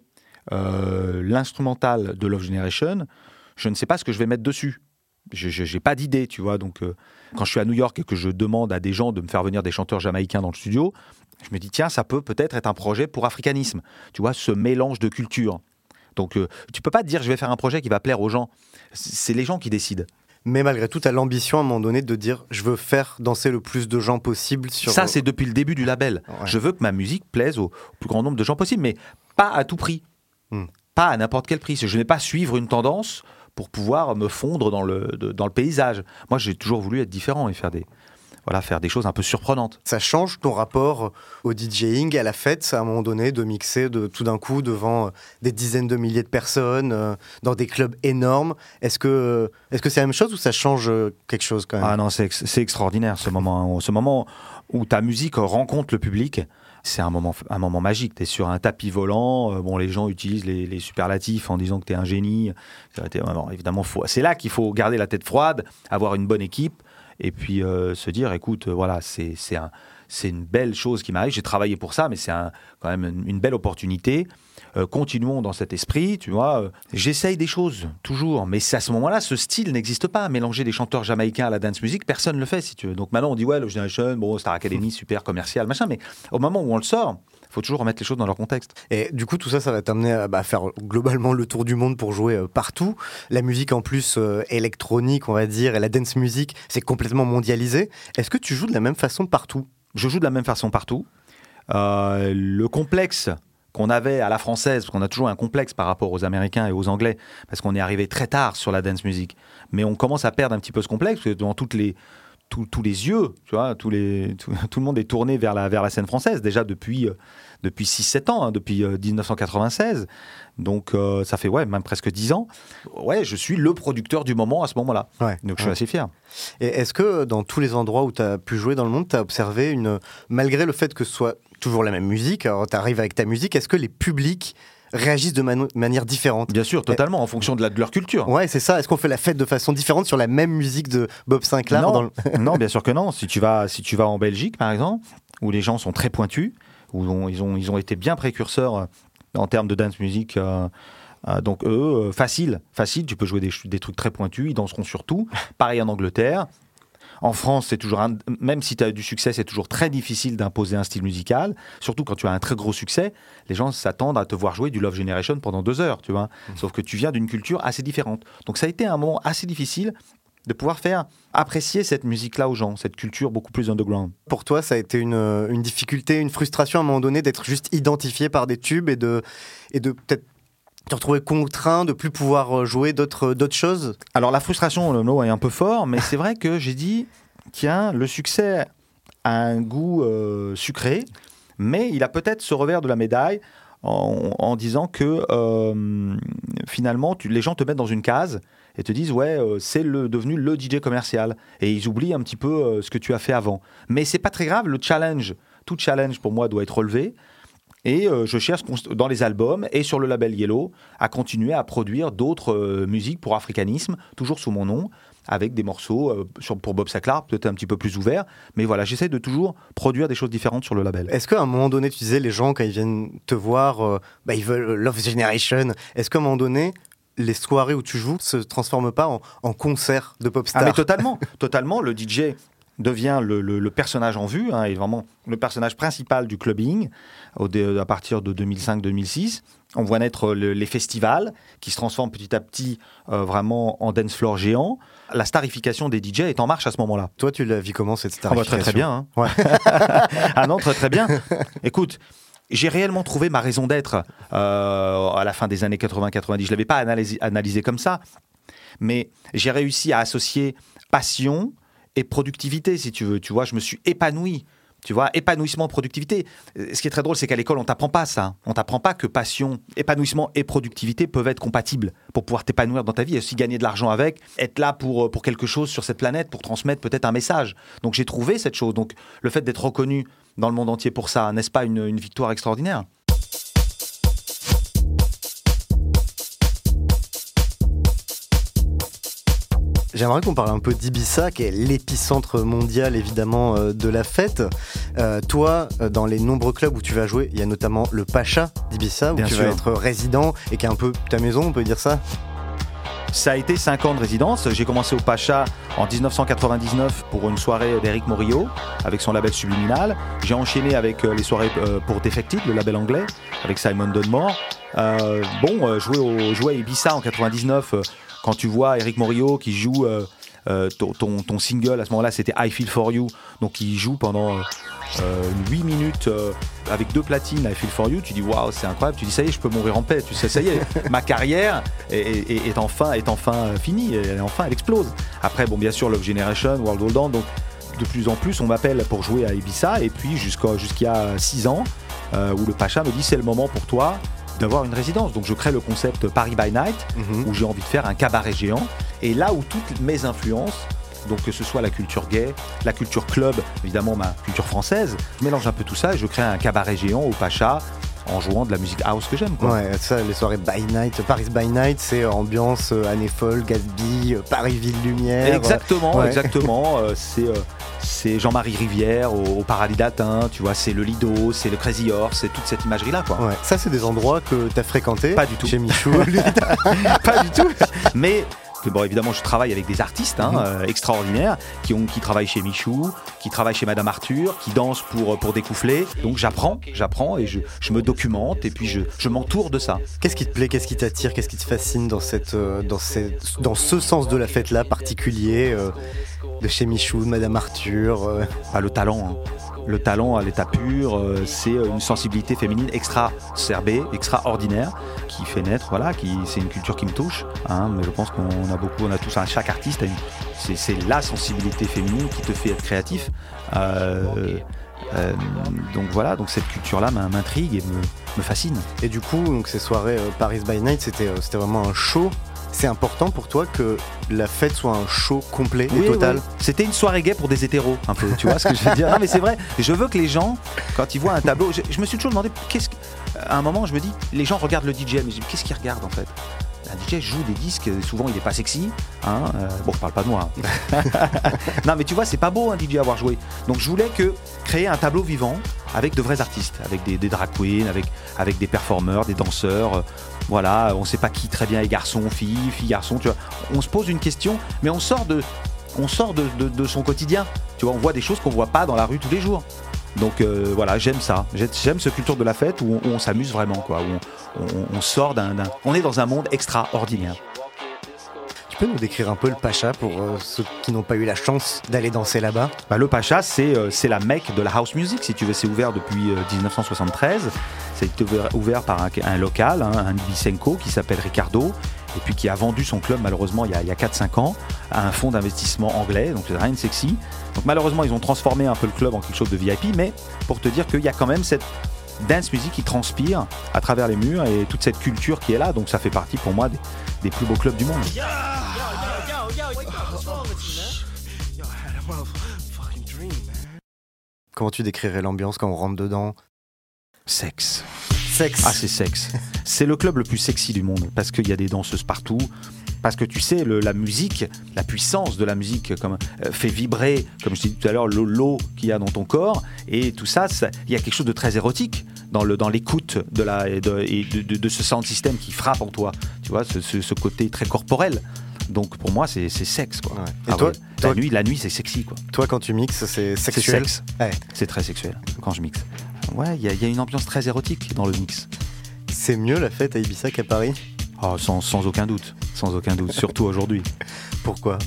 euh, l'instrumental de Love Generation, je ne sais pas ce que je vais mettre dessus. Je n'ai pas d'idée, tu vois. Donc, quand je suis à New York et que je demande à des gens de me faire venir des chanteurs jamaïcains dans le studio, je me dis, tiens, ça peut peut-être être un projet pour africanisme. Tu vois, ce mélange de cultures. Donc, tu peux pas te dire, je vais faire un projet qui va plaire aux gens. C'est les gens qui décident. Mais malgré tout, tu as l'ambition à un moment donné de dire, je veux faire danser le plus de gens possible sur. Ça, c'est depuis le début du label. Ouais. Je veux que ma musique plaise au plus grand nombre de gens possible, mais pas à tout prix. Hmm. Pas à n'importe quel prix. Je n'ai pas suivre une tendance pour pouvoir me fondre dans le, de- dans le paysage. Moi, j'ai toujours voulu être différent et faire des, voilà, faire des choses un peu surprenantes. Ça change ton rapport au DJing, à la fête, à un moment donné, de mixer de, tout d'un coup devant euh, des dizaines de milliers de personnes, euh, dans des clubs énormes? Est-ce que c'est la même chose ou ça change euh, quelque chose quand même? Ah non, c'est ex- c'est extraordinaire ce moment. hein. Ce moment où ta musique rencontre le public, c'est un moment, un moment magique. Tu es sur un tapis volant. euh, bon, les gens utilisent les, les superlatifs en disant que tu es un génie. Évidemment, faut- c'est là qu'il faut garder la tête froide, avoir une bonne équipe et puis euh, se dire écoute, euh, voilà, c'est un- une belle chose qui m'arrive. J'ai travaillé pour ça, mais c'est quand même une, belle opportunité. Euh, continuons dans cet esprit, tu vois. J'essaye des choses, toujours. Mais à ce moment-là, ce style n'existe pas. Mélanger des chanteurs jamaïcains à la dance music, personne ne le fait, si tu veux. Donc maintenant, on dit, ouais, Love Generation, bon, Star Academy, super commercial, machin. Mais au moment où on le sort, faut toujours remettre les choses dans leur contexte. Et du coup, tout ça, ça va t'amener à bah, faire globalement le tour du monde pour jouer euh, partout. La musique en plus euh, électronique, on va dire, et la dance music, c'est complètement mondialisé. Est-ce que tu joues de la même façon partout? Je joue de la même façon partout. Euh, le complexe qu'on avait à la française, parce qu'on a toujours un complexe par rapport aux Américains et aux Anglais, parce qu'on est arrivé très tard sur la dance music. Mais on commence à perdre un petit peu ce complexe, parce que dans toutes les, tous, tous les yeux, tu vois, tous les, tout, tout le monde est tourné vers la, vers la scène française, déjà depuis, euh, depuis 6-7 ans, hein, depuis euh, 1996. Donc euh, ça fait ouais, même presque 10 ans. Ouais, je suis le producteur du moment à ce moment-là. Ouais. Donc je suis Ouais. assez fier. Et est-ce que dans tous les endroits où tu as pu jouer dans le monde, tu as observé une. Malgré le fait que ce soit toujours la même musique, alors tu arrives avec ta musique, est-ce que les publics réagissent de manière différente Bien sûr, totalement, en fonction de, la, de leur culture. Ouais, c'est ça. Est-ce qu'on fait la fête de façon différente sur la même musique de Bob Sinclair non, dans le- non, bien sûr que non. Si tu vas, si tu vas en Belgique, par exemple, où les gens sont très pointus, où on- ils, ont, ils ont été bien précurseurs euh, en termes de dance music. euh, euh, donc eux, facile, facile. Tu peux jouer des, des trucs très pointus. Ils danseront sur tout. Pareil en Angleterre. En France, c'est toujours un- même si tu as du succès, c'est toujours très difficile d'imposer un style musical. Surtout quand tu as un très gros succès, les gens s'attendent à te voir jouer du Love Generation pendant deux heures, tu vois. Sauf que tu viens d'une culture assez différente. Donc ça a été un moment assez difficile de pouvoir faire apprécier cette musique-là aux gens, cette culture beaucoup plus underground. Pour toi, ça a été une, une difficulté, une frustration à un moment donné d'être juste identifié par des tubes et de, et de peut-être te retrouver contraint de plus pouvoir euh, jouer d'autres d'autres choses? Alors la frustration, le mot est un peu fort, mais c'est vrai que j'ai dit, tiens, le succès a un goût euh, sucré, mais il a peut-être ce revers de la médaille en, en disant que euh, finalement, tu- les gens te mettent dans une case et te disent, ouais, euh, c'est le, devenu le DJ commercial. Et ils oublient un petit peu euh, ce que tu as fait avant. Mais c'est pas très grave, le challenge, tout challenge pour moi doit être relevé. Et euh, je cherche dans les albums et sur le label Yellow à continuer à produire d'autres euh, musiques pour africanisme, toujours sous mon nom, avec des morceaux euh, sur, pour Bob Sinclair, peut-être un petit peu plus ouverts. Mais voilà, j'essaie de toujours produire des choses différentes sur le label. Est-ce qu'à un moment donné, tu disais, les gens, quand ils viennent te voir, bah, ils veulent Love Generation. Est-ce qu'à un moment donné, les soirées où tu joues se transforment pas en, en concert de pop Ah star mais totalement, totalement. Le DJ devient le, le- le personnage en vue, hein, et vraiment le personnage principal du clubbing au à partir de 2005-2006. On voit naître le- les festivals qui se transforment petit à petit euh, vraiment en dance floor géant. La starification des DJ est en marche à ce moment-là. Toi, tu la vis comment cette Ah bah, starification très très bien. hein. Ouais. ah non, très très bien. Écoute, j'ai réellement trouvé ma raison d'être euh, à la fin des années 80-90. Je ne l'avais pas analysé, analysé comme ça. mais j'ai réussi à associer passion et productivité, si tu veux. Tu vois, je me suis épanoui. Tu vois, épanouissement, productivité. Euh, Ce qui est très drôle, c'est qu'à l'école, on t'apprend pas ça. On t'apprend pas que passion, épanouissement et productivité peuvent être compatibles pour pouvoir t'épanouir dans ta vie et aussi gagner de l'argent avec, être là pour, euh, pour quelque chose sur cette planète, pour transmettre peut-être un message. Donc j'ai trouvé cette chose. Donc le fait d'être reconnu dans le monde entier pour ça, n'est-ce pas une, une victoire extraordinaire? J'aimerais qu'on parle un peu d'Ibiza, qui est l'épicentre mondial évidemment euh, de la fête. Euh, toi, euh, dans les nombreux clubs où tu vas jouer, il y a notamment le Pacha d'Ibiza, où Bien tu sûr. vas être résident et qui est un peu ta maison, on peut dire ça? Ça a été 5 ans de résidence. J'ai commencé au Pacha en 1999 pour une soirée d'Eric Morillo avec son label Subliminal. J'ai enchaîné avec les soirées pour Defected, le label anglais, avec Simon Dunmore. Euh, bon, jouer, au, jouer à Ibiza en 99, euh, quand tu vois Eric Morillo qui joue euh, euh, ton, single, à ce moment-là c'était I Feel For You, donc il joue pendant euh, euh, 8 minutes euh, avec deux platines I Feel For You, tu dis waouh c'est incroyable, tu dis ça y est je peux mourir en paix, tu sais ça y est, ma carrière est, enfin, est enfin finie, et enfin elle explose. Après bon bien sûr Love Generation, World Hold On, donc de plus en plus on m'appelle pour jouer à Ibiza. Et puis jusqu'à jusqu'il y a 6 ans où le Pacha me dit c'est le moment pour toi d'avoir une résidence. Donc je crée le concept Paris by Night Mhm. où j'ai envie de faire un cabaret géant. Et là où toutes mes influences, donc que ce soit la culture gay, la culture club, évidemment ma culture française, je mélange un peu tout ça et je crée un cabaret géant au Pacha en jouant de la musique house que j'aime. quoi. Ouais, ça, les soirées by night, Paris by night, c'est ambiance euh, année folle, Gatsby, euh, Paris ville lumière. Exactement, Ouais. exactement. Euh, c'est c'est Jean-Marie Rivière au, au Paradis d'Atin, tu vois, c'est le Lido, c'est le Crazy Horse, c'est toute cette imagerie-là, quoi. Ouais, ça c'est des endroits que tu as fréquentés Pas du tout. chez Michou. pas du tout. Mais que, bon, évidemment, je travaille avec des artistes hein, Mhm. euh, extraordinaires qui, ont, qui travaillent chez Michou, qui travaillent chez Madame Arthur, qui dansent pour, pour découfler. Donc j'apprends, j'apprends et je, je me documente et puis je, je m'entoure de ça. Qu'est-ce qui te plaît, qu'est-ce qui t'attire, qu'est-ce qui te fascine dans, cette, euh, dans, cette, dans ce sens de la fête-là particulier euh, de chez Michou, de Madame Arthur euh, Ah, le talent, hein. Le talent à l'état pur, euh, c'est une sensibilité féminine extra-cerbée, extraordinaire, qui fait naître, voilà, c'est une culture qui me touche. hein, mais je pense qu'on a beaucoup, on a tous, hein, chaque artiste c'est, la sensibilité féminine qui te fait être créatif. Euh, euh, donc voilà, donc cette culture-là m'in- m'intrigue et me, fascine. Et du coup, donc, ces soirées Paris by Night, c'était c'était vraiment un show. C'est important pour toi que la fête soit un show complet et total oui. C'était une soirée gay pour des hétéros, un peu. Tu vois ce que je veux dire Non, mais c'est vrai. Je veux que les gens, quand ils voient un tableau, je, je me suis toujours demandé, qu'est-ce que. À un moment, je me dis, les gens regardent le DJ, mais je me dis, qu'est-ce qu'ils regardent en fait? Un DJ joue des disques, souvent il est pas sexy. Hein euh, bon, je parle pas de moi. hein. non, mais tu vois, c'est pas beau un DJ à avoir joué. Donc je voulais que créer un tableau vivant avec de vrais artistes, avec des, des drag queens, avec, avec des performeurs, des danseurs. Voilà, on sait pas qui très bien est garçon, fille, fille, garçon. Tu vois, on se pose une question, mais on sort de, on sort de, de- son quotidien. Tu vois, on voit des choses qu'on voit pas dans la rue tous les jours. Donc euh, voilà, j'aime ça. J'ai- J'aime ce culture de la fête où on, s'amuse vraiment, quoi. Où on, sort d'un- on est dans un monde extraordinaire. Tu peux nous décrire un peu le Pacha pour euh, ceux qui n'ont pas eu la chance d'aller danser là-bas? Bah, le Pacha, c'est euh, la mecque de la house music, si tu veux. C'est ouvert depuis euh, 1973. C'est ouvert, ouvert par un, local, hein, un Ibisenko qui s'appelle Ricardo, et puis qui a vendu son club, malheureusement, il y a, a 4-5 ans, à un fonds d'investissement anglais, donc c'est rien de sexy. Donc malheureusement, ils ont transformé un peu le club en quelque chose de VIP, mais pour te dire qu'il y a quand même cette dance music qui transpire à travers les murs et toute cette culture qui est là, donc ça fait partie pour moi des, des plus beaux clubs du monde. Comment tu décrirais l'ambiance quand on rentre dedans Sexe. Sexe Ah, c'est sexe. c'est le club le plus sexy du monde parce qu'il y a des danseuses partout. Parce que tu sais, la musique, la puissance de la musique comme, euh, fait vibrer, comme je t'ai tout à l'heure, le- l'eau qu'il y a dans ton corps. Et tout ça- il y a quelque chose de très érotique dans le dans l'écoute de, la, et de, et de, de- de ce sound system qui frappe en toi. Tu vois, ce, ce- ce côté très corporel. Donc pour moi, c'est c'est sexe. Quoi. Ouais. Et Ah toi- ouais. toi- la nuit, la nuit c'est sexy. quoi. Toi, quand tu mixes, c'est C'est sexuel sexe. Ouais. C'est très sexuel quand je mixe. Ouais, il y, a- il y a une ambiance très érotique dans le mix. C'est mieux la fête à Ibiza qu'à Paris Oh, sans, sans aucun doute, sans aucun doute, surtout aujourd'hui. Pourquoi?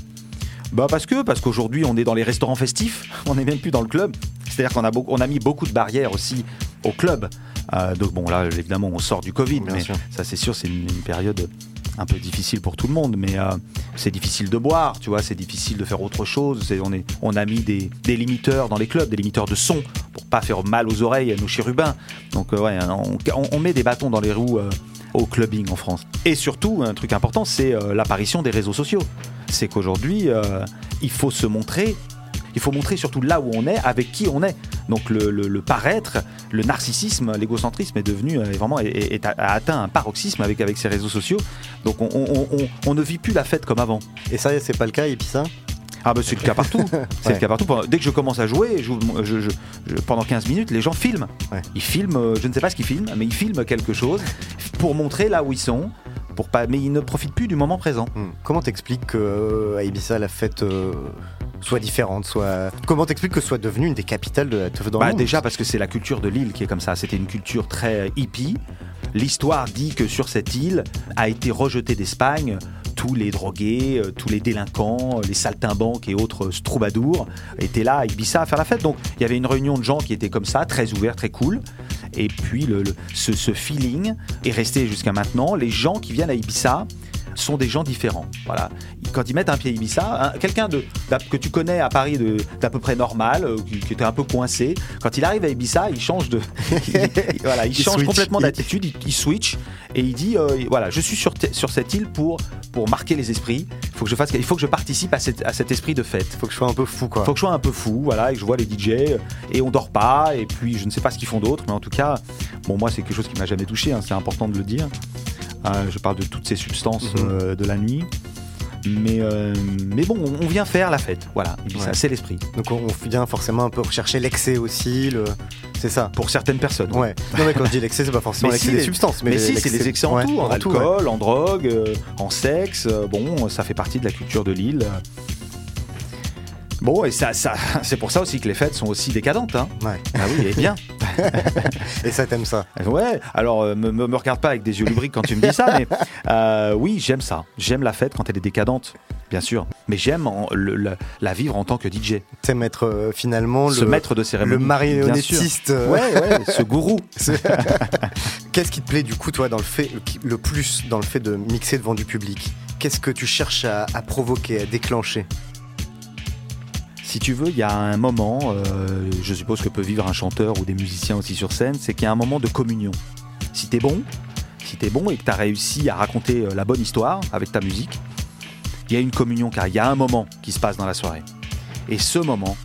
Bah parce que parce qu'aujourd'hui on est dans les restaurants festifs, on n'est même plus dans le club. C'est-à-dire qu'on a beaucoup, on a mis beaucoup de barrières aussi au club. Euh, donc bon là évidemment on sort du Covid, Bien mais sûr. ça c'est sûr c'est une, une période un peu difficile pour tout le monde, mais euh, c'est difficile de boire, tu vois, c'est difficile de faire autre chose. C'est- on, est, on a mis des, des limiteurs dans les clubs, des limiteurs de son, pour pas faire mal aux oreilles à nos chérubins. Donc euh, ouais, on, met des bâtons dans les roues au clubbing en France. Et surtout, un truc important, c'est l'apparition des réseaux sociaux. C'est qu'aujourd'hui, il faut se montrer. Il faut montrer surtout là où on est, avec qui on est. Donc le, le- le paraître, le narcissisme, l'égocentrisme est devenu euh, est vraiment est- a atteint un paroxysme avec avec ces réseaux sociaux. Donc on, on- on- on ne vit plus la fête comme avant. Et ça, c'est pas le cas, et puis ça Ah bah c'est le cas partout. C'est Ouais. le cas partout. Dès que je commence à jouer, je- je- je- je- pendant 15 minutes, les gens filment. Ouais. Ils filment, euh, je ne sais pas ce qu'ils filment, mais ils filment quelque chose pour montrer là où ils sont. Pour pas, mais ils ne profitent plus du moment présent. Hmm. Comment t'expliques que euh, à Ibiza la fête euh, soit différente, soit comment t'expliques que ce soit devenu une des capitales de la teuf dans Bah, le monde? déjà parce que c'est la culture de l'île qui est comme ça. C'était une culture très hippie. L'histoire dit que sur cette île a été rejeté d'Espagne tous les drogués, euh, tous les délinquants, euh, les saltimbanques et autres euh, troubadours étaient là à Ibiza à faire la fête. Donc il y avait une réunion de gens qui étaient comme ça, très ouverts, très cool. Et puis le, ce, ce feeling est resté jusqu'à maintenant. Les gens qui viennent à Ibiza sont des gens différents. Voilà. Quand ils mettent un pied à Ibiza, un- quelqu'un de, que tu connais à Paris d'à peu près normal, euh, qui, qui était un peu coincé, quand il arrive à Ibiza, il change de, il, voilà, il, Il change switch. complètement Il- d'attitude, il, il switch et il dit euh, voilà, je suis sur, sur cette île pour pour marquer les esprits. Il faut que je fasse, il faut que je participe à, cette- à cet esprit de fête. Faut que je sois un peu fou quoi. Faut que je sois un peu fou, voilà, et que je vois les DJ euh, et on dort pas, et puis je ne sais pas ce qu'ils font d'autre, mais en tout cas, bon, moi c'est quelque chose qui m'a jamais touché, hein, c'est important de le dire. Euh, je parle de toutes ces substances Mhm. euh, de la nuit. Mais, euh, mais bon, on vient faire la fête, voilà, Ouais. c'est l'esprit. Donc on, on vient forcément un peu rechercher l'excès aussi, le... c'est ça. Pour certaines personnes. Ouais. Non mais quand je dis l'excès, c'est pas forcément l'excès si, des les- substances, mais, Mais, si, c'est les excès en ouais, tout, en, ouais. alcool, en drogue, euh, en sexe. euh, bon, ça fait partie de la culture de l'île. Bon, et ça, ça, c'est pour ça aussi que les fêtes sont aussi décadentes. Hein. Ouais. Ah oui, et bien. Et ça t'aimes ça. Ouais, alors euh, me, regarde pas avec des yeux lubriques quand tu me dis ça, mais euh, oui, j'aime ça. J'aime la fête quand elle est décadente, bien sûr. Mais j'aime la- la vivre en tant que DJ. T'aimes être euh, finalement Ce le, maître de cérémonie. le marionnettiste. euh, Ouais, ouais, ce gourou. Qu'est-ce qui te plaît du coup toi dans le fait le plus dans le fait de mixer devant du public? Qu'est-ce que tu cherches à, à provoquer, à déclencher? Si tu veux, il y a un moment, euh, je suppose que peut vivre un chanteur ou des musiciens aussi sur scène, c'est qu'il y a un moment de communion. Si t'es bon, si t'es bon et que t'as réussi à raconter euh, la bonne histoire avec ta musique, il y a une communion car il y a un moment qui se passe dans la soirée. Et ce moment,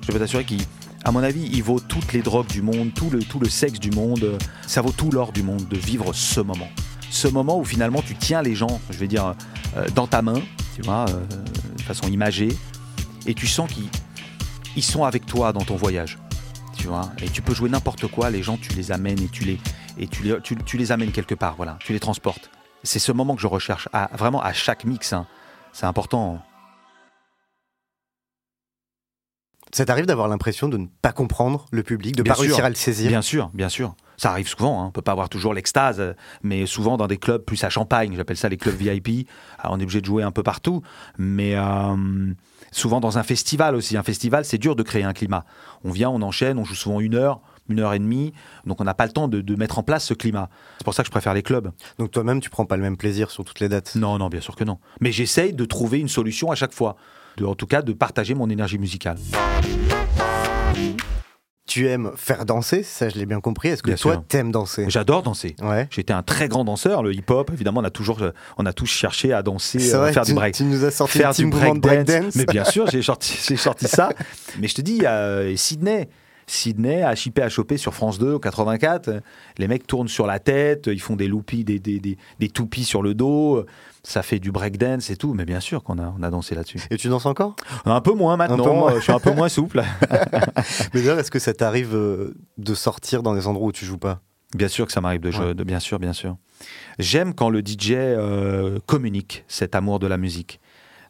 je peux t'assurer qu'il, à mon avis, il vaut toutes les drogues du monde, tout le, sexe du monde, euh, ça vaut tout l'or du monde de vivre ce moment. Ce moment où finalement tu tiens les gens, je vais dire, dans ta main, tu vois, de façon imagée, et tu sens qu'ils ils sont avec toi dans ton voyage. Tu vois, et tu peux jouer n'importe quoi, les gens, tu les amènes et tu les, et tu les, tu, tu les amènes quelque part, voilà, tu les transportes. C'est ce moment que je recherche, à, vraiment à chaque mix, hein. c'est important. Ça t'arrive d'avoir l'impression de ne pas comprendre le public, de Bien pas sûr. réussir à le saisir? Bien sûr, bien sûr. Ça arrive souvent, hein. on peut pas avoir toujours l'extase, mais souvent dans des clubs plus à Champagne, j'appelle ça les clubs VIP. Alors, on est obligé de jouer un peu partout, mais euh, souvent dans un festival aussi. Un festival, c'est dur de créer un climat. On vient, on enchaîne, on joue souvent une heure, une heure et demie, donc on n'a pas le temps de, de mettre en place ce climat. C'est pour ça que je préfère les clubs. Donc toi-même, tu prends pas le même plaisir sur toutes les dates? Non, non, bien sûr que non. Mais j'essaye de trouver une solution à chaque fois. De, en tout cas, de partager mon énergie musicale. Tu aimes faire danser, ça je l'ai bien compris. Est-ce que Bien toi, t'aimes danser? J'adore danser. Ouais. J'étais un très grand danseur. Le hip-hop, évidemment, on a toujours, on a tous cherché à danser, euh, vrai, faire tu, du break. tu nous as sorti faire du breakdance. breakdance. Mais bien sûr, j'ai sorti, sorti ça. Mais je te dis, euh, Sydney, Sydney, à chipé à choper sur France 2 au 84. euh, Les mecs tournent sur la tête, ils font des loopis, des, des, des, des toupies sur le dos. Ça fait du breakdance et tout. Mais bien sûr qu'on a, on a dansé là-dessus. Et tu danses encore? Un peu moins maintenant. peu moins. Je suis un peu moins souple. Mais d'ailleurs, est-ce que ça t'arrive euh, de sortir dans des endroits où tu joues pas? Bien sûr que ça m'arrive de jouer, Ouais. de- bien sûr, bien sûr. J'aime quand le DJ euh, communique cet amour de la musique.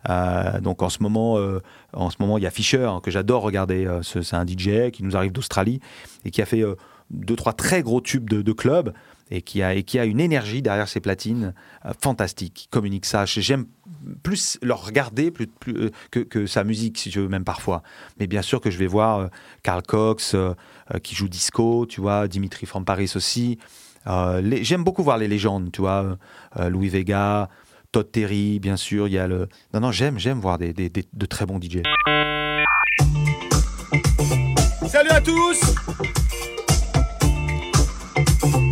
Euh, donc en ce moment, euh, en ce moment, il y a Fischer hein, que j'adore regarder. Euh, ce- c'est un DJ qui nous arrive d'Australie et qui a fait euh, deux trois très gros tubes de, club et qui a une énergie derrière ses platines euh, fantastique. Qui communique ça. J'aime plus le regarder plus, que, que sa musique, si tu veux, même parfois. Mais bien sûr que je vais voir Carl Cox qui joue disco, tu vois, Dimitri from Paris aussi. J'aime beaucoup voir les légendes, tu vois. Louis Vega, Todd Terry, bien sûr. Il y a le. Non, non, j'aime, j'aime voir des, des- des- de très bons DJ. Salut à tous.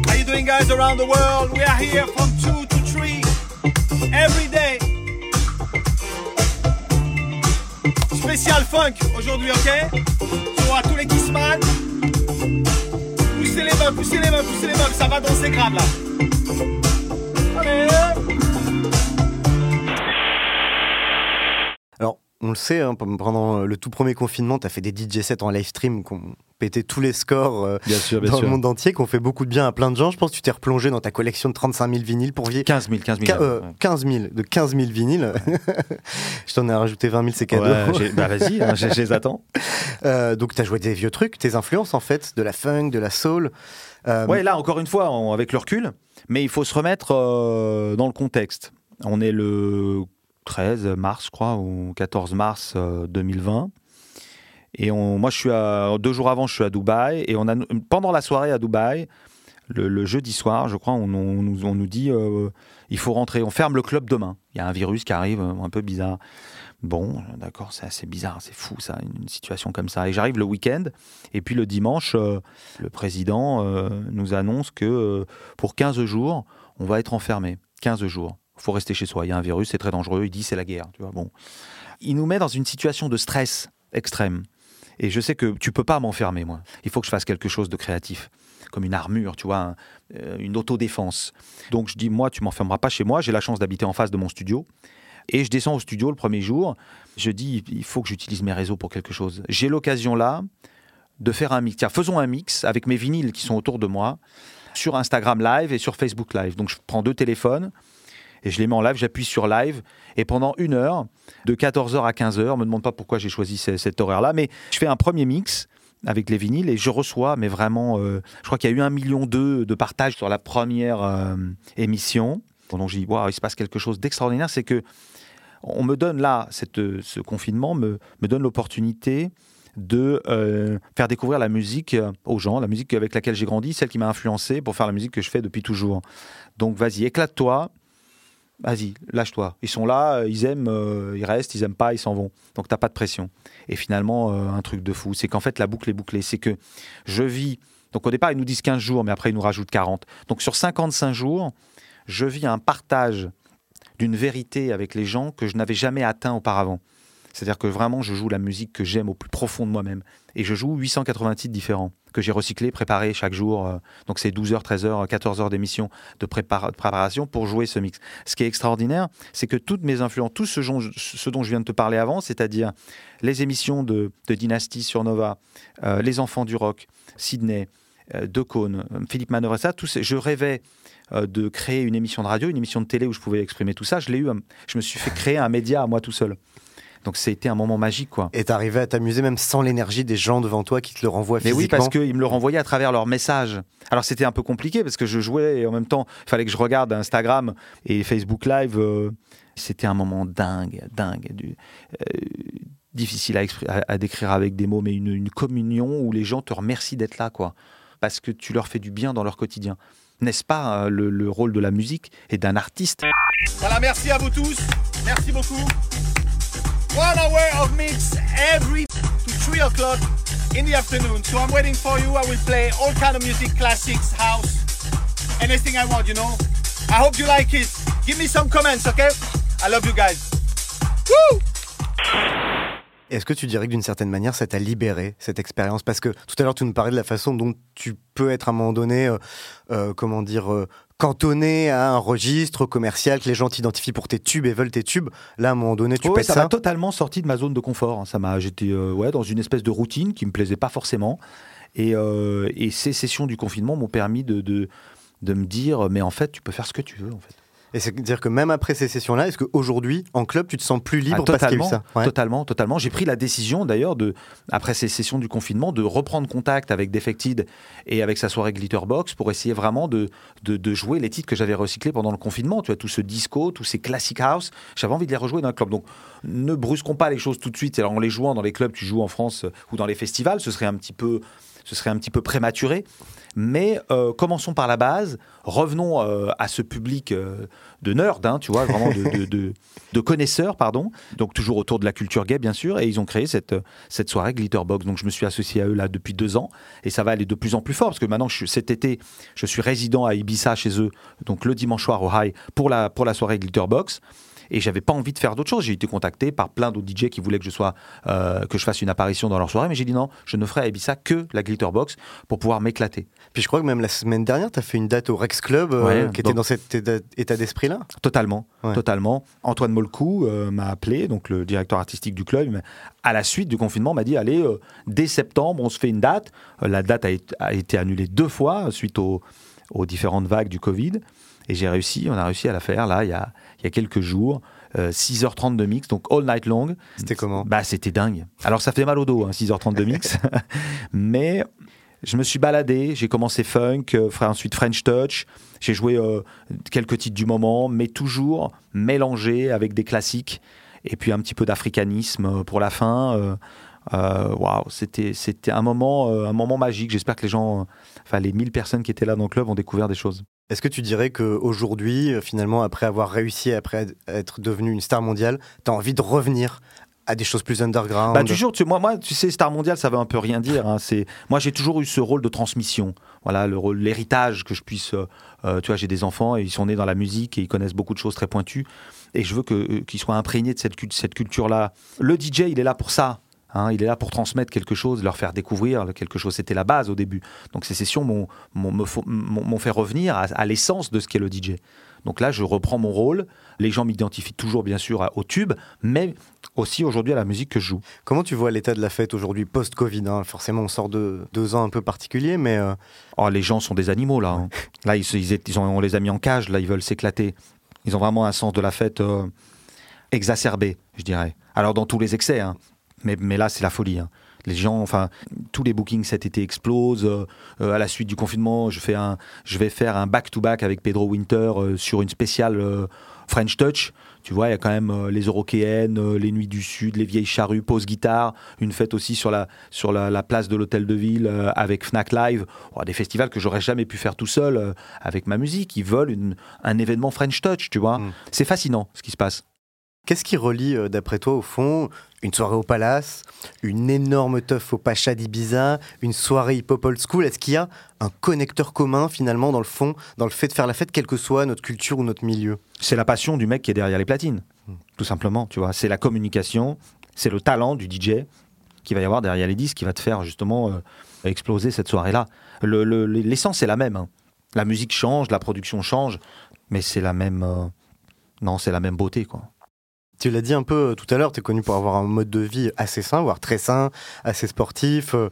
How you doing guys around the world? We are here from 2 to 3 every day. Spécial funk aujourd'hui, ok? Sur à tous les Kissman. Poussez les mains, poussez les mains, poussez les mains, ça va danser grave là. Allez! On le sait, hein, pendant le tout premier confinement, tu as fait des DJ sets en live stream qui ont pété tous les scores euh, Bien sûr, dans le monde entier, qui ont fait beaucoup de bien à plein de gens. Je pense que tu t'es replongé dans ta collection de 35 000 vinyles pour vivre. 15 000, 15 000. Qua- euh, ouais. 15 000, de 15 000 vinyles. je t'en ai rajouté 20 000, c'est cadeau. Ouais, bah vas-y, hein, je, les attends. Euh, donc, tu as joué des vieux trucs, tes influences en fait, de la funk, de la soul. Euh, Ouais, là, encore une fois, on- avec le recul, mais il faut se remettre euh, dans le contexte. On est le 13 mars, je crois, ou 14 mars euh, 2020. Et on, moi, je suis à, deux jours avant, je suis à Dubaï. Et on pendant la soirée à Dubaï, le, jeudi soir, je crois, on, on on nous dit euh, il faut rentrer, on ferme le club demain. Il y a un virus qui arrive, euh, un peu bizarre. Bon, d'accord, c'est assez bizarre, c'est fou ça, une, situation comme ça. Et j'arrive le week-end, et puis le dimanche, euh, le président euh, nous annonce que euh, pour 15 jours, on va être enfermé. 15 jours. Il faut rester chez soi. Il y a un virus, c'est très dangereux. Il dit c'est la guerre. Tu vois, bon. Il nous met dans une situation de stress extrême. Et je sais que tu peux pas m'enfermer, moi. Il faut que je fasse quelque chose de créatif, comme une armure, tu vois, euh, une autodéfense. Donc je dis, moi, tu m'enfermeras pas chez moi. J'ai la chance d'habiter en face de mon studio. Et je descends au studio le premier jour. Je dis, il faut que j'utilise mes réseaux pour quelque chose. J'ai l'occasion là de faire un mix. Tiens, faisons un mix avec mes vinyles qui sont autour de moi sur Instagram Live et sur Facebook Live. Donc je prends deux téléphones et je les mets en live, j'appuie sur live et pendant une heure, de 14h à 15h, me demande pas pourquoi j'ai choisi ce- cet horaire-là, mais je fais un premier mix avec les vinyles et je reçois, mais vraiment, euh, je crois qu'il y a eu un million deux de partages sur la première euh, émission. Donc je dis, waouh, il se passe quelque chose d'extraordinaire, c'est que on me donne là, cette, ce confinement me, me donne l'opportunité de euh, faire découvrir la musique euh, aux gens, la musique avec laquelle j'ai grandi, celle qui m'a influencé pour faire la musique que je fais depuis toujours. Donc vas-y, éclate-toi, vas-y, lâche-toi. Ils sont là, euh, ils aiment, euh, ils restent, ils aiment pas, ils s'en vont. Donc t'as pas de pression. Et finalement, euh, un truc de fou, c'est qu'en fait la boucle est bouclée. C'est que je vis. Donc au départ, ils nous disent 15 jours, mais après ils nous rajoutent 40. Donc sur 55 jours, je vis un partage d'une vérité avec les gens que je n'avais jamais atteint auparavant. C'est-à-dire que vraiment, je joue la musique que j'aime au plus profond de moi-même. Et je joue 880 titres différents que j'ai recyclés, préparés chaque jour. euh, Donc c'est 12 heures, 13 heures, 14 heures d'émission de de préparation pour jouer ce mix. Ce qui est extraordinaire, c'est que toutes mes influences, tout ce, dont je- viens de te parler avant, c'est-à-dire les émissions de, Dynasty sur Nova, euh, Les Enfants du Rock, Sydney, euh, De euh, Philippe Manœuvre, ça, tout je rêvais de créer une émission de radio, une émission de télé où je pouvais exprimer tout ça. Je l'ai eu, je me suis fait créer un média à moi tout seul. Donc c'était un moment magique, quoi. Et t'arrivais à t'amuser même sans l'énergie des gens devant toi qui te le renvoient Mais oui, physiquement. parce qu'ils me le renvoyaient à travers leurs messages. Alors c'était un peu compliqué parce que je jouais et en même temps, il fallait que je regarde Instagram et Facebook Live. euh, c'était un moment dingue, dingue, du- euh, difficile à, expri- à- à décrire avec des mots, mais une, une communion où les gens te remercient d'être là, quoi, parce que tu leur fais du bien dans leur quotidien. N'est-ce pas euh, le, le rôle de la musique et d'un artiste? Voilà, merci à vous tous. Merci beaucoup. One hour of mix every to 3 o'clock in the afternoon. So I'm waiting for you. I will play all kind of music, classics, house, anything I want, you know. I hope you like it. Give me some comments, okay? I love you guys. Woo! Est-ce que tu dirais que d'une certaine manière, ça t'a libéré, cette expérience? Parce que tout à l'heure, tu nous parlais de la façon dont tu peux être à un moment donné, euh, euh, comment dire, euh, cantonné à un registre commercial, que les gens t'identifient pour tes tubes et veulent tes tubes. Là, à un moment donné, tu pètes ça ça. m'a totalement sorti de ma zone de confort. hein. Ça m'a, j'étais euh, ouais, dans une espèce de routine qui me plaisait pas forcément. Et, euh, et ces sessions du confinement m'ont permis de, de, de me dire, mais en fait, tu peux faire ce que tu veux. En fait. Et c'est-à-dire que même après ces sessions-là, est-ce qu'aujourd'hui, en club, tu te sens plus libre Ah, parce qu'il y a eu totalement, ça? Ouais. totalement, totalement. J'ai pris la décision d'ailleurs de, après ces sessions du confinement, de reprendre contact avec Defected et avec sa soirée Glitterbox pour essayer vraiment de, de, de jouer les titres que j'avais recyclés pendant le confinement. Tu vois, tout ce disco, tous ces classic house, j'avais envie de les rejouer dans un club. Donc, ne brusquons pas les choses tout de suite. Alors, en les jouant dans les clubs, tu joues en France ou dans les festivals, ce serait un petit peu ce serait un petit peu prématuré. Mais euh, commençons par la base, revenons euh, à ce public euh, de nerds, hein, tu vois, vraiment de, connaisseurs, pardon. Donc toujours autour de la culture gay, bien sûr. Et ils ont créé cette, cette soirée Glitterbox. Donc je me suis associé à eux là depuis deux ans. Et ça va aller de plus en plus fort, parce que maintenant, cet été, je suis résident à Ibiza chez eux, donc le dimanche soir au High, pour la, pour la soirée Glitterbox. Et j'avais pas envie de faire d'autre chose. J'ai été contacté par plein d'autres DJ qui voulaient que je sois, euh, que je fasse une apparition dans leur soirée, mais j'ai dit non, je ne ferai à Ibiza que la Glitterbox pour pouvoir m'éclater. Puis je crois que même la semaine dernière, tu as fait une date au Rex Club euh, Ouais, qui était dans cet état, état d'esprit-là. Totalement, Ouais. totalement. Antoine Molcou euh, m'a appelé, donc le directeur artistique du club, à la suite du confinement, m'a dit allez, dès septembre, on se fait une date. La date a, été- a été annulée deux fois suite aux, aux différentes vagues du Covid. Et j'ai réussi, on a réussi à la faire là, il y a, il y a quelques jours. euh, 6h30 de mix, donc all night long. C'était comment? Bah, c'était dingue. Alors, ça fait mal au dos, hein, 6h30 de mix. Mais je me suis baladé, j'ai commencé funk, euh, ensuite French touch. J'ai joué euh, quelques titres du moment, mais toujours mélangé avec des classiques. Et puis un petit peu d'africanisme euh, pour la fin. Waouh, c'était c'était un moment un moment magique. J'espère que les gens, enfin les 1000 personnes qui étaient là dans le club ont découvert des choses. Est-ce que tu dirais qu'aujourd'hui, finalement, après avoir réussi, après être devenu une star mondiale, tu as envie de revenir à des choses plus underground? Bah, toujours, tu, moi, moi, tu sais, Star Mondial, ça veut un peu rien dire. hein. C'est, moi, j'ai toujours eu ce rôle de transmission. Voilà, le l'héritage que je puisse. euh, euh, tu vois, j'ai des enfants et ils sont nés dans la musique et ils connaissent beaucoup de choses très pointues. Et je veux que, euh, qu'ils soient imprégnés de cette, cette culture-là. Le DJ, il est là pour ça. Hein. il est là pour transmettre quelque chose, leur faire découvrir quelque chose. C'était la base au début. Donc ces sessions m'ont, fait revenir à, à l'essence de ce qu'est le DJ. Donc là, je reprends mon rôle. Les gens m'identifient toujours, bien sûr, au tube, mais aussi aujourd'hui à la musique que je joue. Comment tu vois l'état de la fête aujourd'hui, post-Covid hein? Forcément, on sort de deux ans un peu particuliers, mais euh, Oh, les gens sont des animaux là. hein. Là, ils, ils ont- on les a mis en cage. Là, ils veulent s'éclater. Ils ont vraiment un sens de la fête euh, exacerbé, je dirais. Alors dans tous les excès, hein. Mais, mais là, c'est la folie. hein. Les gens, enfin, tous les bookings cet été explosent. Euh, euh, à la suite du confinement, je, fais un, je vais faire un back-to-back avec Pedro Winter euh, sur une spéciale euh, French Touch. Tu vois, il y a quand même les Eurokéennes, les Nuits du Sud, les Vieilles Charrues, Pause Guitare, une fête aussi sur la, sur la, la place de l'Hôtel de Ville avec Fnac Live. Oh, des festivals que j'aurais jamais pu faire tout seul avec ma musique. Ils veulent une- un événement French Touch, tu vois. Mm. C'est fascinant ce qui se passe. qu'est-ce qui relie, d'après toi, au fond, une soirée au Palace, une énorme teuf au Pacha d'Ibiza, une soirée hip-hop old school Est-ce qu'il y a un connecteur commun, finalement, dans le fond, dans le fait de faire la fête, quelle que soit notre culture ou notre milieu? C'est la passion du mec qui est derrière les platines, tout simplement, tu vois. C'est la communication, c'est le talent du DJ qui va y avoir derrière les disques qui va te faire justement euh, exploser cette soirée-là. Le- le- L'essence est la même. hein. La musique change, la production change, mais c'est la même. euh, Non, c'est la même beauté, quoi. Tu l'as dit un peu euh, tout à l'heure, tu es connu pour avoir un mode de vie assez sain, voire très sain, assez sportif. euh,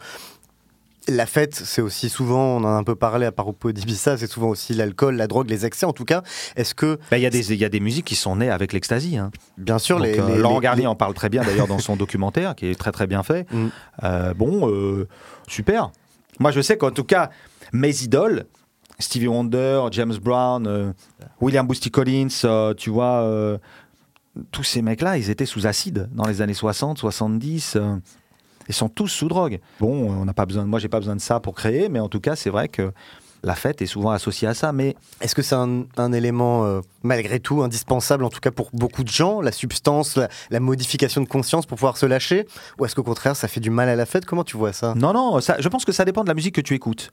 La fête, c'est aussi souvent, on en a un peu parlé à propos d'Ibiza, c'est souvent aussi l'alcool, la drogue, les excès en tout cas. Est-ce que, Bah, Il y, a des- il y a des musiques qui sont nées avec l'ecstasy. hein. bien sûr, Donc, les, euh, les- Laurent Garnier les- en parle très bien d'ailleurs dans son documentaire, qui est très très bien fait. Mm. Euh, bon, euh, super. Moi, je sais qu'en tout cas, mes idoles, Stevie Wonder, James Brown, William Boosty Collins, tu vois, tous ces mecs-là, ils étaient sous acide dans les années 60, 70. euh, ils sont tous sous drogue. Bon, on n'a pas besoin. Moi, j'ai pas besoin de ça pour créer, mais en tout cas, c'est vrai que la fête est souvent associée à ça. Mais Est-ce que c'est un, un élément, euh, malgré tout, indispensable, en tout cas pour beaucoup de gens, la substance, la, la modification de conscience pour pouvoir se lâcher Ou est-ce qu'au contraire, ça fait du mal à la fête? Comment tu vois ça? Non, non, ça, je pense que ça dépend de la musique que tu écoutes.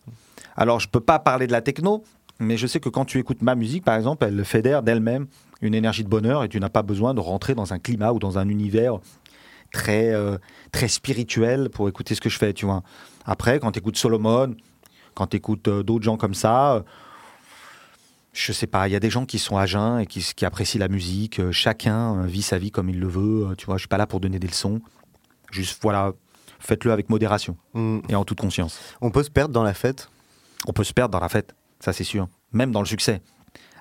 Alors, je peux pas parler de la techno, mais je sais que quand tu écoutes ma musique, par exemple, elle fédère d'elle-même une énergie de bonheur et tu n'as pas besoin de rentrer dans un climat ou dans un univers très, euh, très spirituel pour écouter ce que je fais, tu vois. Après, quand tu écoutes Solomon, quand tu écoutes euh, d'autres gens comme ça, euh, je sais pas, il y a des gens qui sont à jeun et qui, qui apprécient la musique. euh, chacun vit sa vie comme il le veut. tu vois, je suis pas là pour donner des leçons. Juste, voilà, faites-le avec modération Hmm, et en toute conscience. On peut se perdre dans la fête? On peut se perdre dans la fête, ça c'est sûr. Même dans le succès.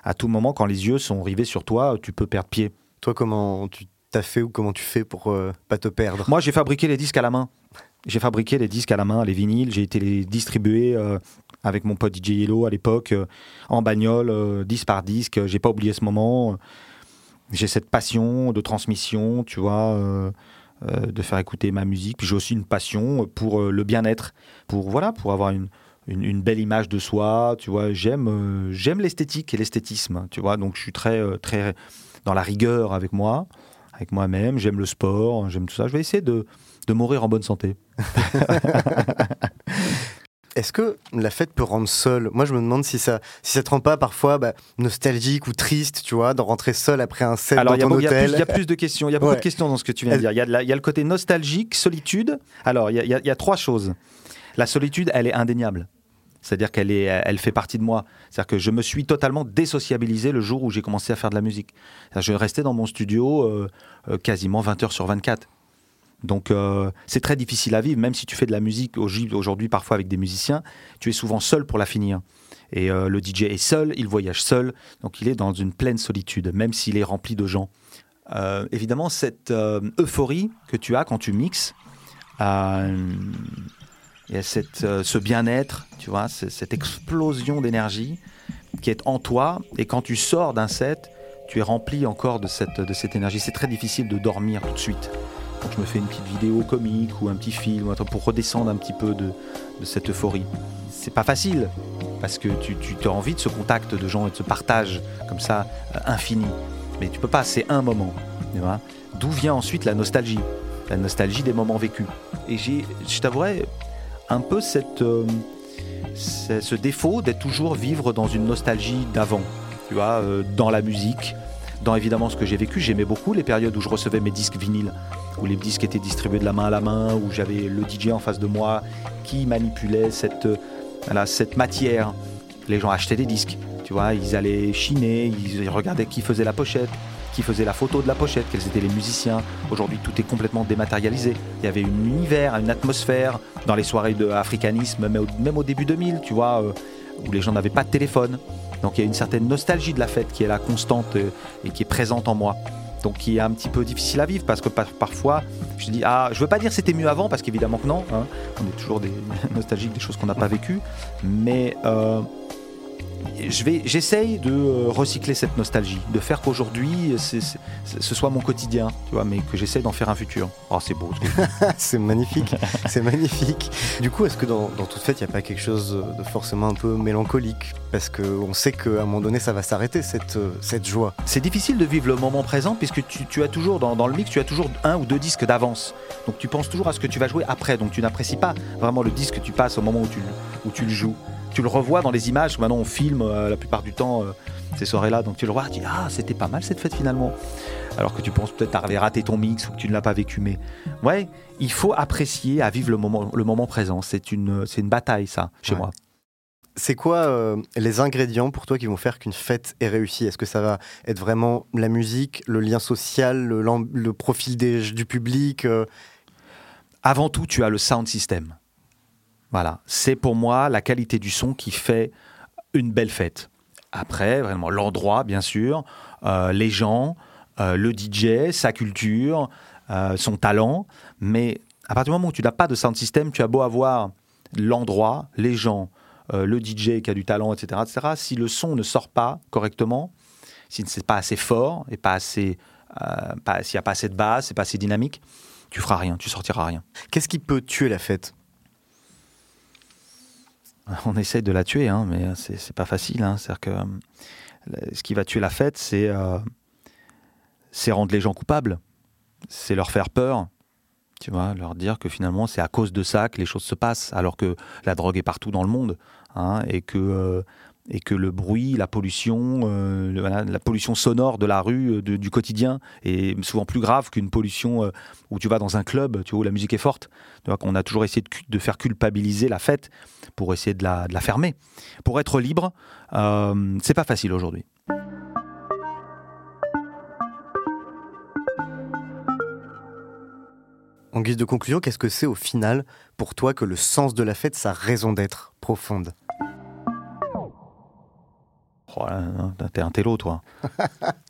À tout moment, quand les yeux sont rivés sur toi, tu peux perdre pied. Toi, comment tu t'as fait ou comment tu fais pour euh, pas te perdre? Moi, j'ai fabriqué les disques à la main. J'ai fabriqué les disques à la main, les vinyles. J'ai été les distribuer euh, avec mon pote DJ Yellow à l'époque, euh, en bagnole, euh, disque par disque. J'ai pas oublié ce moment. J'ai cette passion de transmission, tu vois. euh, de faire écouter ma musique. Puis j'ai aussi une passion pour euh, le bien-être, pour voilà, pour avoir une, une, une belle image de soi. Tu vois, j'aime euh, j'aime l'esthétique et l'esthétisme. Tu vois, donc je suis très euh, très dans la rigueur avec moi, avec moi-même. J'aime le sport, j'aime tout ça. Je vais essayer de de mourir en bonne santé. Est-ce que la fête peut rendre seul? Moi, je me demande si ça, si ça te rend pas parfois bah, nostalgique ou triste, tu vois, de rentrer seul après un set Alors, dans y, a ton hôtel. il y a plus de questions. Il y a beaucoup Ouais. de questions dans ce que tu viens de dire. Il y a, y le côté nostalgique, solitude. Alors, il y y a trois choses. La solitude, elle est indéniable. C'est-à-dire qu'elle est, elle fait partie de moi. C'est-à-dire que je me suis totalement désociabilisé le jour où j'ai commencé à faire de la musique. Je restais dans mon studio euh, euh, quasiment 20 heures sur 24. Donc euh, c'est très difficile à vivre, même si tu fais de la musique aujourd- aujourd'hui parfois avec des musiciens, tu es souvent seul pour la finir. Et le DJ est seul, il voyage seul, donc il est dans une pleine solitude, même s'il est rempli de gens. Évidemment, cette euphorie que tu as quand tu mixes, il y a cette, euh, ce bien-être, tu vois, cette explosion d'énergie qui est en toi, et quand tu sors d'un set, tu es rempli encore de cette, de cette énergie. C'est très difficile de dormir tout de suite. Je me fais une petite vidéo comique ou un petit film pour redescendre un petit peu de, de cette euphorie. C'est pas facile parce que tu, tu as envie de ce contact de gens et de ce partage comme ça euh, infini. Mais tu peux pas, c'est un moment. D'où vient ensuite la nostalgie? La nostalgie des moments vécus. Et je t'avouerais, un peu cette, euh, ce défaut d'être toujours vivre dans une nostalgie d'avant. Tu vois, euh, dans la musique, dans évidemment ce que j'ai vécu. J'aimais beaucoup les périodes où je recevais mes disques vinyles, où les disques étaient distribués de la main à la main, où j'avais le DJ en face de moi qui manipulait cette, euh, cette matière. Les gens achetaient des disques, tu vois, ils allaient chiner, ils regardaient qui faisait la pochette, qui faisait la photo de la pochette, quels étaient les musiciens. Aujourd'hui, tout est complètement dématérialisé. Il y avait un univers, une atmosphère dans les soirées de africanisme, même au, début 2000, tu vois, euh, où les gens n'avaient pas de téléphone. Donc il y a une certaine nostalgie de la fête qui est là constante euh, et qui est présente en moi. Donc qui est un petit peu difficile à vivre parce que par- parfois je dis ah je veux pas dire c'était mieux avant parce qu'évidemment que non hein. on est toujours des nostalgiques des choses qu'on n'a pas vécues mais euh, j'essaye de euh, recycler cette nostalgie de faire qu'aujourd'hui ce soit mon quotidien tu vois mais que j'essaye d'en faire un futur. Oh c'est beau c'est magnifique, c'est magnifique. Du coup, est-ce que dans, dans toute fête, il n'y a pas quelque chose de forcément un peu mélancolique? Parce qu'on sait qu'à un moment donné, ça va s'arrêter, cette, euh, cette joie. c'est difficile de vivre le moment présent puisque tu, tu as toujours dans, dans le mix tu as toujours un ou deux disques d'avance. Donc tu penses toujours à ce que tu vas jouer après. Donc tu n'apprécies pas vraiment le disque que tu passes au moment où tu, où tu le joues tu le revois dans les images maintenant on filme euh, la plupart du temps euh, ces soirées là donc tu le vois tu dis ah c'était pas mal cette fête finalement. Alors que tu penses peut-être avoir raté ton mix ou que tu ne l'as pas vécu mais ouais il faut apprécier à vivre le moment, le moment présent. C'est une, c'est une bataille ça chez Ouais. moi. C'est quoi euh, les ingrédients pour toi qui vont faire qu'une fête est réussie? Est-ce que ça va être vraiment la musique, le lien social, le, profil des- du public avant tout, tu as le sound system. Voilà, c'est pour moi la qualité du son qui fait une belle fête. Après, vraiment, l'endroit, bien sûr, euh, les gens, euh, le DJ, sa culture, euh, son talent. Mais à partir du moment où tu n'as pas de sound system, tu as beau avoir l'endroit, les gens, le DJ qui a du talent, etc., etc. Si le son ne sort pas correctement, si c'est pas assez fort et pas assez, s'il n'y a pas assez de basse, c'est pas assez dynamique, tu feras rien, tu sortiras rien. Qu'est-ce qui peut tuer la fête? On essaye de la tuer, hein, mais c'est c'est pas facile. Hein. C'est-à-dire que euh, ce qui va tuer la fête, c'est euh, c'est rendre les gens coupables, c'est leur faire peur, tu vois, leur dire que finalement c'est à cause de ça que les choses se passent, alors que la drogue est partout dans le monde, hein, et que euh, et que le bruit, la pollution, euh, la pollution sonore de la rue, euh, du quotidien, est souvent plus grave qu'une pollution euh, où tu vas dans un club, tu vois, où la musique est forte. Vois, qu'on a toujours essayé de, faire culpabiliser la fête pour essayer de la, de la fermer. Pour être libre, euh, c'est pas facile aujourd'hui. En guise de conclusion, qu'est-ce que c'est au final pour toi que le sens de la fête, sa raison d'être profonde? Oh T'es un télo, toi.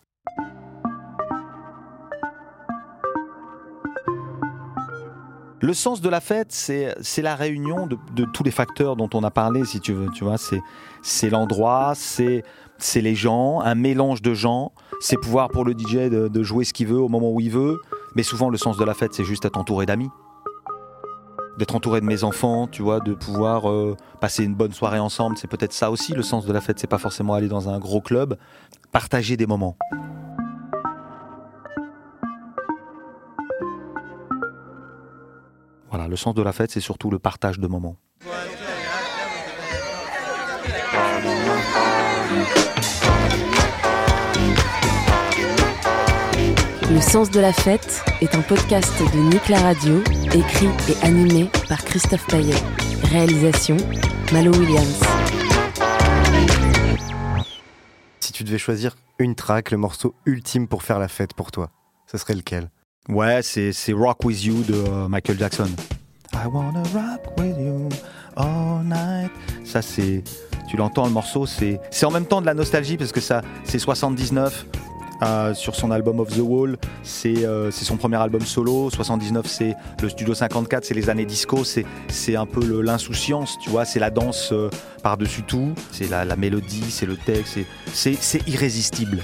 Le sens de la fête, c'est la réunion de, de tous les facteurs dont on a parlé, si tu veux. Tu vois, c'est l'endroit, c'est c'est les gens, un mélange de gens. C'est pouvoir pour le DJ de, de jouer ce qu'il veut au moment où il veut, Mais souvent, le sens de la fête, c'est juste être entouré d'amis. D'être entouré de mes enfants, tu vois, de pouvoir euh, passer une bonne soirée ensemble, c'est peut-être ça aussi le sens de la fête. C'est pas forcément aller dans un gros club, partager des moments. Voilà, le sens de la fête, c'est surtout le partage de moments. Le sens de la fête est un podcast de Nick la Radio, écrit et animé par Christophe Paillet. Réalisation Malo Williams. Si tu devais choisir une track, le morceau ultime pour faire la fête pour toi, ce serait lequel? Ouais, c'est c'est Rock With You de euh, Michael Jackson. I wanna rock with you all night. Ça, c'est. Tu l'entends, le morceau, c'est c'est en même temps de la nostalgie parce que ça, c'est 79. Sur son album Of the Wall, c'est euh, son premier album solo. 79, c'est le Studio 54, c'est les années disco. C'est un peu l'insouciance, tu vois. C'est la danse euh, par-dessus tout. C'est la, mélodie, c'est le texte. c'est irrésistible.